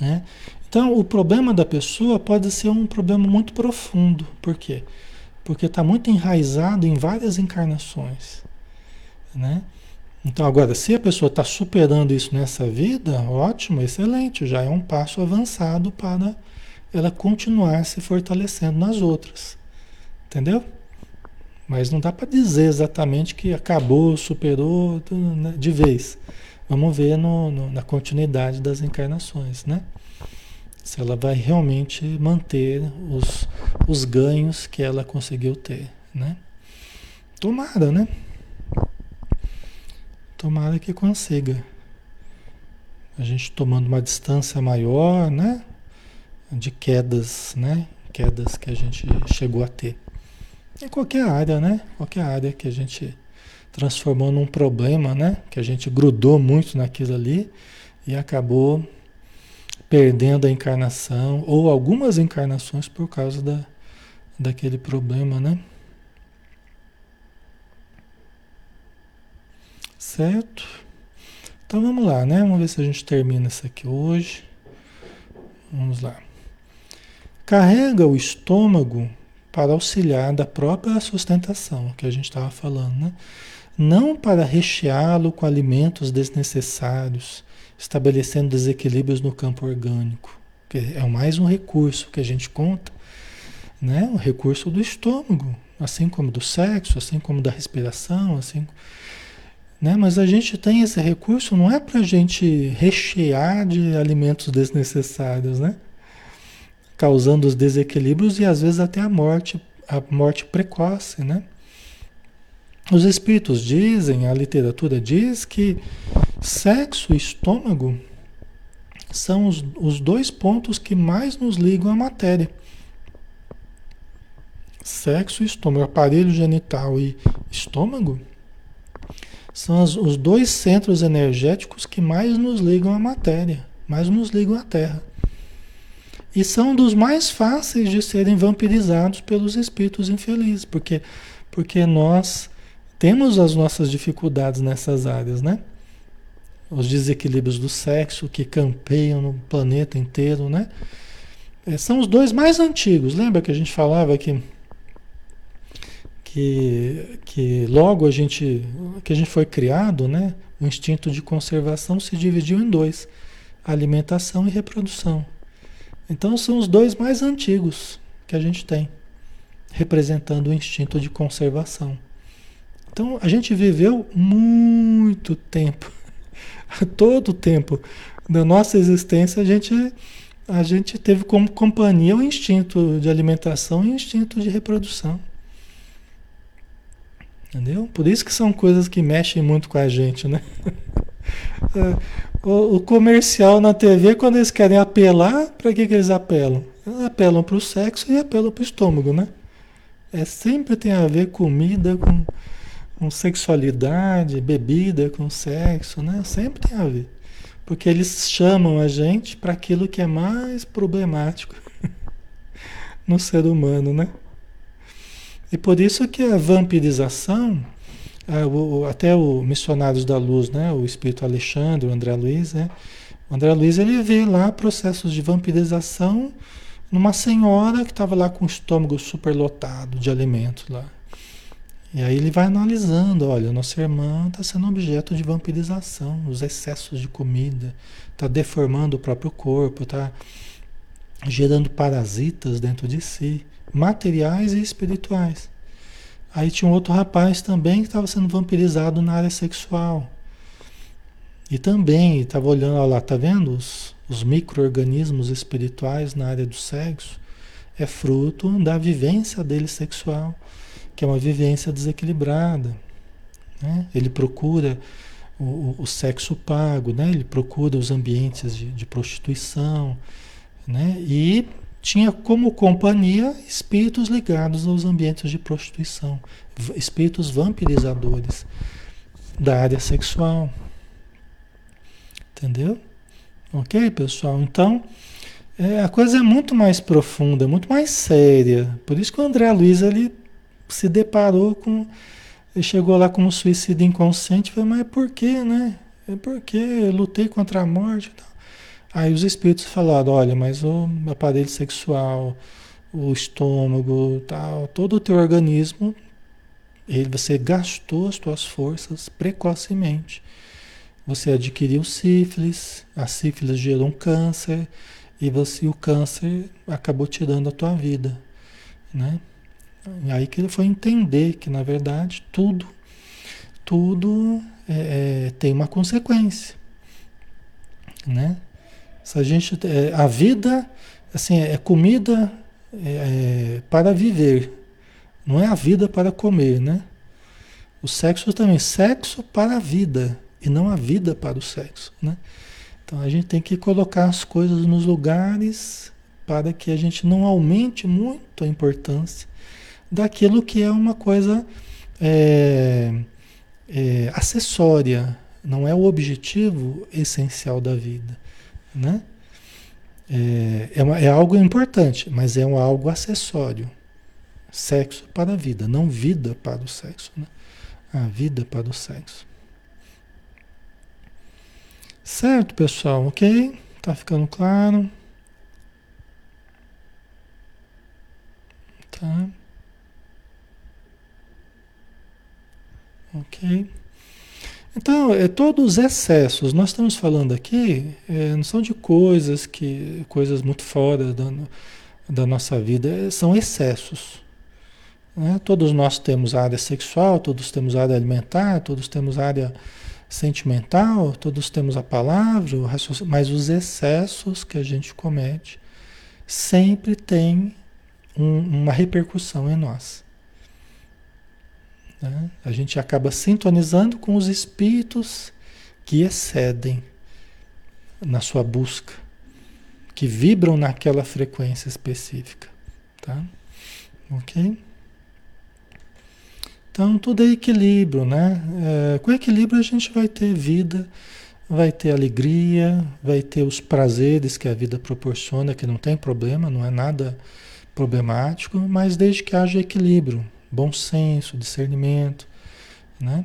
Speaker 1: Né? Então, o problema da pessoa pode ser um problema muito profundo. Por quê? Porque está muito enraizado em várias encarnações. Né? Então, agora, se a pessoa está superando isso nessa vida, ótimo, excelente, já é um passo avançado para ela continuar se fortalecendo nas outras. Entendeu? Mas não dá para dizer exatamente que acabou, superou né, de vez. Vamos ver no, no, na continuidade das encarnações, né? Se ela vai realmente manter os, os ganhos que ela conseguiu ter, né? Tomara, né? Tomara que consiga. A gente tomando uma distância maior, né? De quedas, né? Quedas que a gente chegou a ter. Em qualquer área, né? Qualquer área que a gente transformou num problema, né? Que a gente grudou muito naquilo ali e acabou perdendo a encarnação ou algumas encarnações por causa da, daquele problema, né? Certo? Então vamos lá, né? Vamos ver se a gente termina isso aqui hoje. Vamos lá. Carrega o estômago para auxiliar da própria sustentação, que a gente estava falando, né? Não para recheá-lo com alimentos desnecessários, estabelecendo desequilíbrios no campo orgânico, que é mais um recurso que a gente conta, né? O recurso do estômago, assim como do sexo, assim como da respiração, assim né? Mas a gente tem esse recurso não é para a gente rechear de alimentos desnecessários, né? causando os desequilíbrios e às vezes até a morte, a morte precoce. Né? Os espíritos dizem, a literatura diz que sexo e estômago são os, os dois pontos que mais nos ligam à matéria. Sexo e estômago, aparelho genital e estômago são as, os dois centros energéticos que mais nos ligam à matéria, mais nos ligam à Terra. E são dos mais fáceis de serem vampirizados pelos espíritos infelizes, porque, porque nós temos as nossas dificuldades nessas áreas, né? Os desequilíbrios do sexo que campeiam no planeta inteiro, né? É, são os dois mais antigos. Lembra que a gente falava que que, que logo a gente, que a gente foi criado, né? O instinto de conservação se dividiu em dois: alimentação e reprodução. Então são os dois mais antigos que a gente tem, representando o instinto de conservação. Então a gente viveu muito tempo, todo o tempo da nossa existência a gente a gente teve como companhia o instinto de alimentação e o instinto de reprodução. Entendeu? Por isso que são coisas que mexem muito com a gente, né? É, o, comercial na TV, quando eles querem apelar, para que, que eles apelam? Eles apelam para o sexo e apelam para o estômago, né? É, sempre tem a ver comida com, com sexualidade, bebida com sexo, né? Sempre tem a ver. Porque eles chamam a gente para aquilo que é mais problemático no ser humano, né? E por isso que a vampirização, até o Missionários da Luz, né, o Espírito Alexandre, o André Luiz, né, o André Luiz ele vê lá processos de vampirização numa senhora que estava lá com o estômago superlotado de alimentos lá. E aí ele vai analisando, olha, nossa irmã está sendo objeto de vampirização, os excessos de comida, está deformando o próprio corpo, está gerando parasitas dentro de si materiais e espirituais. Aí tinha um outro rapaz também que estava sendo vampirizado na área sexual. E também estava olhando, olha lá, tá vendo os, os micro-organismos espirituais na área do sexo? é fruto da vivência dele sexual, que é uma vivência desequilibrada. Né? Ele procura o, o, sexo pago, né? ele procura os ambientes de, de prostituição, né? e tinha como companhia espíritos ligados aos ambientes de prostituição, espíritos vampirizadores da área sexual. Entendeu? Ok, pessoal? Então, é, a coisa é muito mais profunda, muito mais séria. Por isso que o André Luiz ele se deparou com. Ele chegou lá como suicídio inconsciente e falou, mas por quê, né? É porque lutei contra a morte. Aí os espíritos falaram, olha, mas o aparelho sexual, o estômago, tal, todo o teu organismo, ele, você gastou as tuas forças precocemente. Você adquiriu sífilis, a sífilis gerou um câncer e você o câncer acabou tirando a tua vida, né? E aí que ele foi entender que na verdade tudo, tudo é, é, tem uma consequência, né? Se a gente, é, a vida, assim, é comida é, é, para viver, não é a vida para comer, né? O sexo também, sexo para a vida e não a vida para o sexo, né? Então a gente tem que colocar as coisas nos lugares para que a gente não aumente muito a importância daquilo que é uma coisa é, é, acessória, não é o objetivo essencial da vida, né? É, é, uma, é algo importante, mas é um algo acessório. Sexo para a vida, não vida para o sexo, né? A vida para o sexo. Certo, pessoal? Ok? Tá ficando claro? Tá. Ok. Então, é, todos os excessos, nós estamos falando aqui, é, não são de coisas que coisas muito fora da, da nossa vida, é, são excessos. Né? Todos nós temos área sexual, todos temos área alimentar, todos temos área sentimental, todos temos a palavra, mas os excessos que a gente comete sempre tem um, uma repercussão em nós. Né? A gente acaba sintonizando com os espíritos que excedem na sua busca, que vibram naquela frequência específica. Tá? Ok? Então, tudo é equilíbrio, né? É, com equilíbrio a gente vai ter vida, vai ter alegria, vai ter os prazeres que a vida proporciona, que não tem problema, não é nada problemático, mas desde que haja equilíbrio, bom senso, discernimento, né?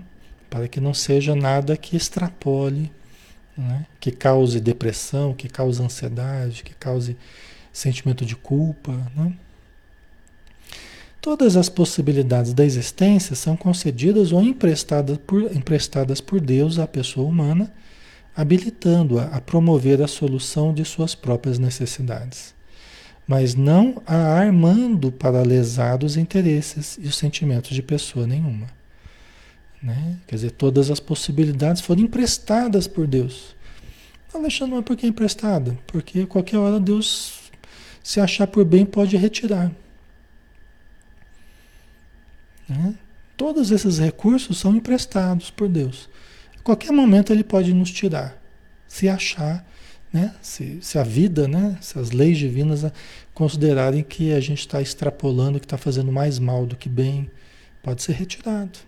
Speaker 1: Para que não seja nada que extrapole, né? que cause depressão, que cause ansiedade, que cause sentimento de culpa, né? Todas as possibilidades da existência são concedidas ou emprestadas por, emprestadas por Deus à pessoa humana, habilitando-a a promover a solução de suas próprias necessidades, mas não a armando para lesar os interesses e os sentimentos de pessoa nenhuma. Né? Quer dizer, todas as possibilidades foram emprestadas por Deus. Alexandre, mas por que emprestada? Porque qualquer hora Deus, se achar por bem, pode retirar. Né? Todos esses recursos são emprestados por Deus. A qualquer momento ele pode nos tirar, se achar, né? se, se a vida, né? se as leis divinas considerarem que a gente está extrapolando, que está fazendo mais mal do que bem, pode ser retirado.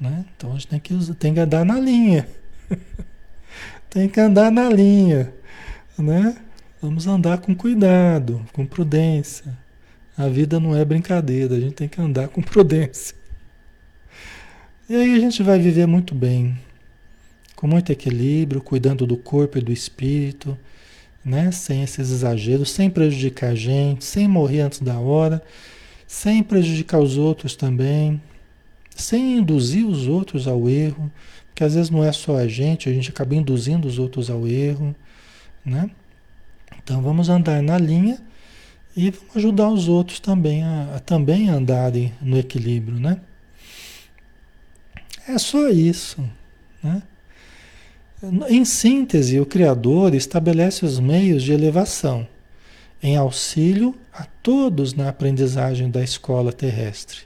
Speaker 1: Né? Então a gente tem que, tem que andar na linha. tem que andar na linha. Né? Vamos andar com cuidado, com prudência. A vida não é brincadeira, a gente tem que andar com prudência. E aí a gente vai viver muito bem, com muito equilíbrio, cuidando do corpo e do espírito, né? sem esses exageros, sem prejudicar a gente, sem morrer antes da hora, sem prejudicar os outros também, sem induzir os outros ao erro, porque às vezes não é só a gente, a gente acaba induzindo os outros ao erro, né? Então vamos andar na linha e vamos ajudar os outros também a, a também andarem no equilíbrio, né? É só isso, né? Em síntese, o Criador estabelece os meios de elevação em auxílio a todos na aprendizagem da escola terrestre.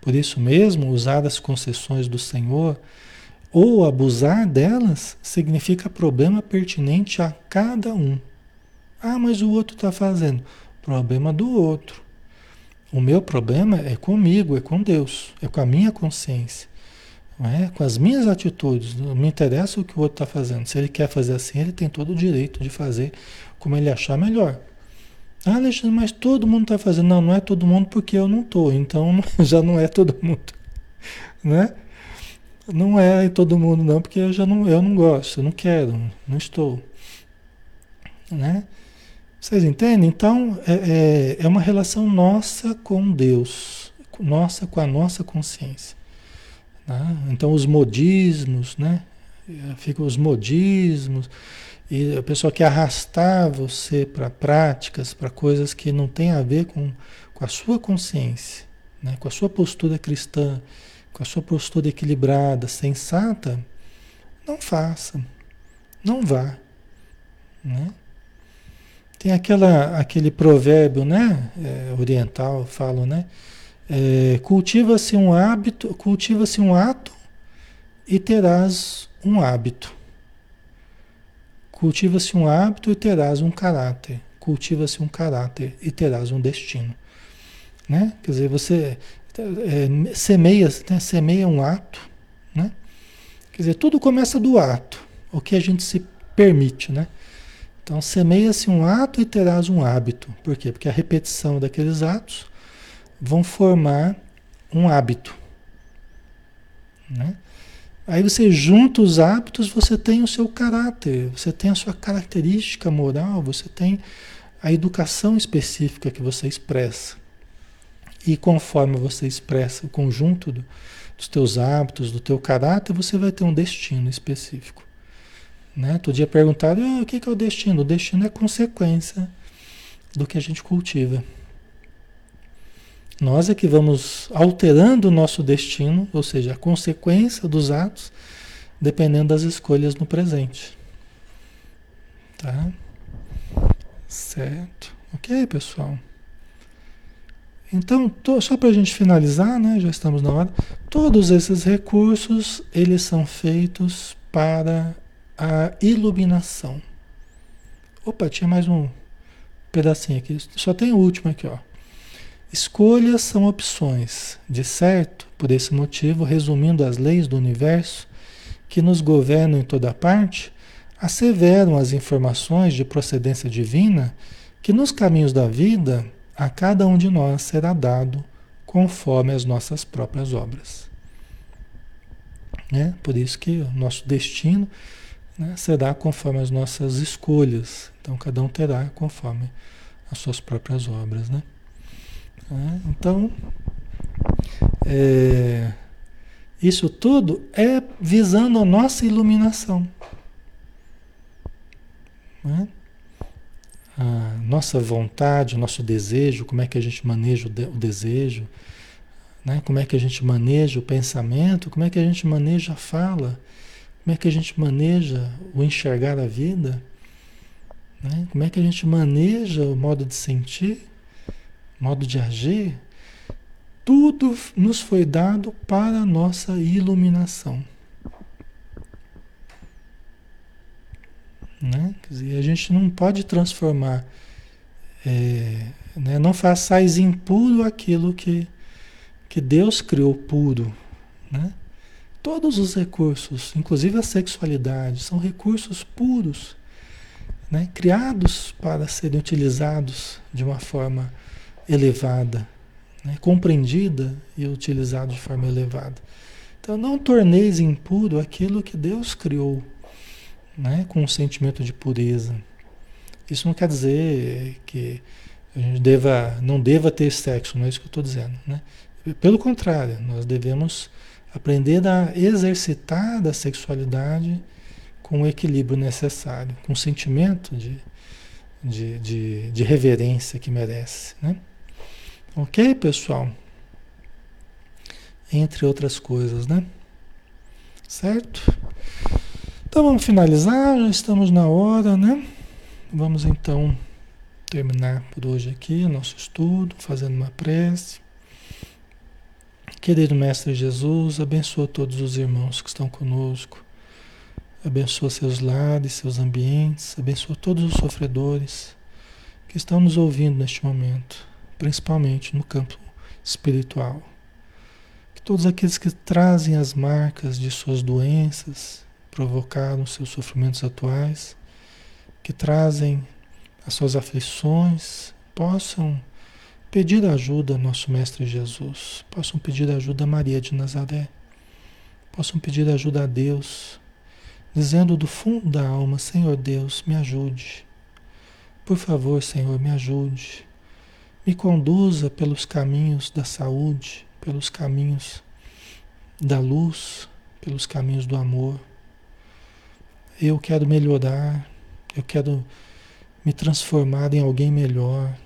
Speaker 1: Por isso mesmo, usar as concessões do Senhor ou abusar delas significa problema pertinente a cada um. Ah, mas o outro está fazendo. Problema do outro. O meu problema é comigo, é com Deus, é com a minha consciência, é? com as minhas atitudes. Não me interessa o que o outro está fazendo. Se ele quer fazer assim, ele tem todo o direito de fazer como ele achar melhor. Ah, Alexandre, mas todo mundo está fazendo. Não, não é todo mundo porque eu não estou. Então já não é todo mundo. Né? Não é todo mundo não, porque eu já não, eu não gosto, eu não quero, não estou. Né? Vocês entendem? Então, é, é, é uma relação nossa com Deus, nossa com a nossa consciência. Né? Então, os modismos, né? Ficam os modismos, e a pessoa quer arrastar você para práticas, para coisas que não têm a ver com, com a sua consciência, né? com a sua postura cristã, com a sua postura equilibrada, sensata, não faça, não vá. Né? Tem aquela, aquele provérbio né, é, oriental, falo, né? É, cultiva-se um hábito, cultiva-se um ato e terás um hábito. Cultiva-se um hábito e terás um caráter. Cultiva-se um caráter e terás um destino. Né? Quer dizer, você é, semeia, né? semeia um ato. Né? Quer dizer, tudo começa do ato, o que a gente se permite, né? Então, semeia-se um ato e terás um hábito. Por quê? Porque a repetição daqueles atos vão formar um hábito. Né? Aí você junta os hábitos, você tem o seu caráter, você tem a sua característica moral, você tem a educação específica que você expressa. E conforme você expressa o conjunto do, dos teus hábitos, do teu caráter, você vai ter um destino específico. Né? Todo dia perguntaram, ah, o que é o destino? O destino é consequência do que a gente cultiva. Nós é que vamos alterando o nosso destino, ou seja, a consequência dos atos, dependendo das escolhas no presente. Tá? Certo. Ok, pessoal? Então, tô, só para a gente finalizar, né? Já estamos na hora. Todos esses recursos, eles são feitos para a iluminação. Opa, tinha mais um pedacinho aqui. Só tem o último aqui, ó. Escolhas são opções. De certo, por esse motivo, resumindo as leis do universo que nos governam em toda parte, asseveram as informações de procedência divina que nos caminhos da vida a cada um de nós será dado conforme as nossas próprias obras. Né? Por isso que o nosso destino né, será conforme as nossas escolhas. Então, cada um terá conforme as suas próprias obras. Né? É, então, é, isso tudo é visando a nossa iluminação. Né? A nossa vontade, o nosso desejo, como é que a gente maneja o, de, o desejo, né? como é que a gente maneja o pensamento, como é que a gente maneja a fala como é que a gente maneja o enxergar a vida? Né? Como é que a gente maneja o modo de sentir, modo de agir? Tudo nos foi dado para a nossa iluminação. Né? Quer dizer, a gente não pode transformar, é, né? não façais impuro aquilo que, que Deus criou puro. Né? Todos os recursos, inclusive a sexualidade, são recursos puros, né? criados para serem utilizados de uma forma elevada, né? compreendida e utilizado de forma elevada. Então, não torneis impuro aquilo que Deus criou, né? com um sentimento de pureza. Isso não quer dizer que a gente deva, não deva ter sexo, não é isso que eu estou dizendo. Né? Pelo contrário, nós devemos Aprender a exercitar a sexualidade com o equilíbrio necessário, com o sentimento de, de, de, de reverência que merece. Né? Ok, pessoal? Entre outras coisas, né? Certo? Então vamos finalizar, já estamos na hora, né? Vamos então terminar por hoje aqui o nosso estudo, fazendo uma prece. Querido Mestre Jesus, abençoa todos os irmãos que estão conosco. Abençoa seus lares, seus ambientes, abençoa todos os sofredores que estão nos ouvindo neste momento, principalmente no campo espiritual. Que todos aqueles que trazem as marcas de suas doenças, provocaram seus sofrimentos atuais, que trazem as suas aflições, possam pedir ajuda ao nosso Mestre Jesus, possam pedir ajuda a Maria de Nazaré, possam pedir ajuda a Deus, dizendo do fundo da alma: Senhor Deus, me ajude. Por favor, Senhor, me ajude. Me conduza pelos caminhos da saúde, pelos caminhos da luz, pelos caminhos do amor. Eu quero melhorar, eu quero me transformar em alguém melhor,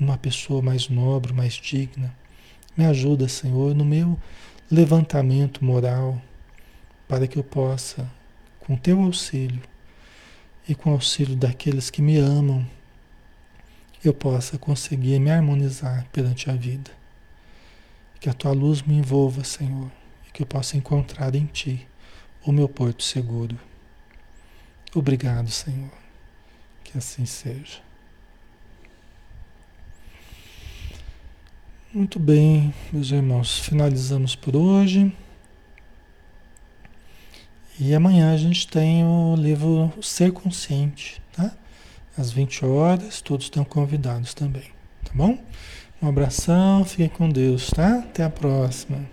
Speaker 1: uma pessoa mais nobre, mais digna. Me ajuda, Senhor, no meu levantamento moral, para que eu possa, com teu auxílio e com o auxílio daqueles que me amam, eu possa conseguir me harmonizar perante a vida. Que a tua luz me envolva, Senhor, e que eu possa encontrar em ti o meu porto seguro. Obrigado, Senhor. Que assim seja. Muito bem, meus irmãos, finalizamos por hoje. E amanhã a gente tem o livro Ser Consciente? Às 20 horas, todos estão convidados também, tá bom? Um abração, fiquem com Deus, tá? Até a próxima.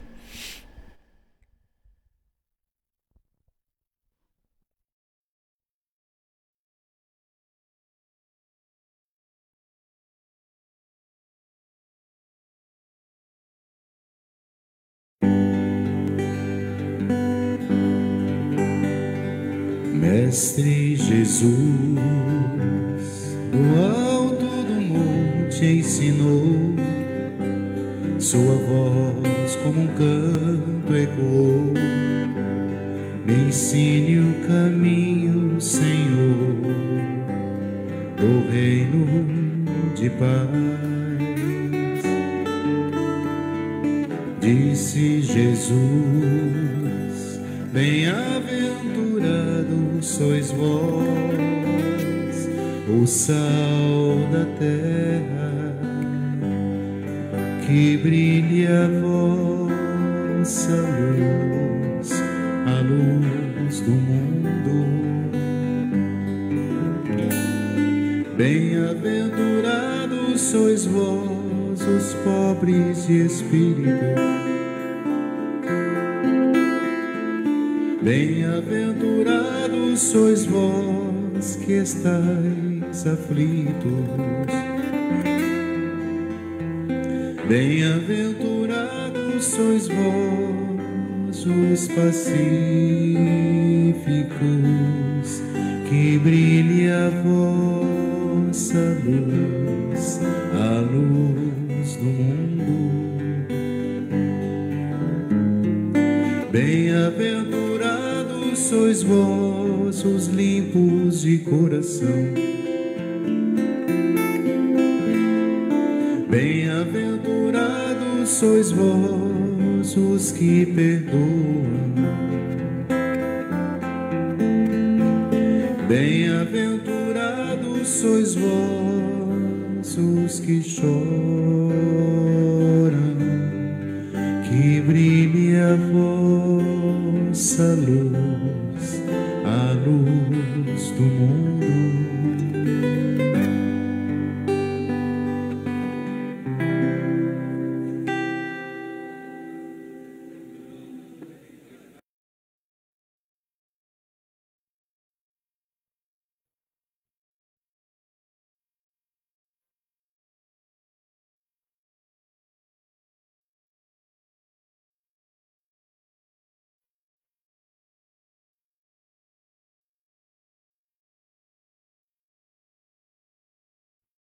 Speaker 2: Mestre Jesus, do alto do monte ensinou, sua voz como um canto ecoou. Me ensine o caminho, Senhor, do reino de paz. Disse Jesus, bem-aventurado sois vós, o sal da terra, que brilhe a vossa luz, a luz do mundo. Bem-aventurados sois vós, os pobres de espírito Bem-aventurados sois vós que estáis aflitos. Bem-aventurados sois vós os pacíficos, vós os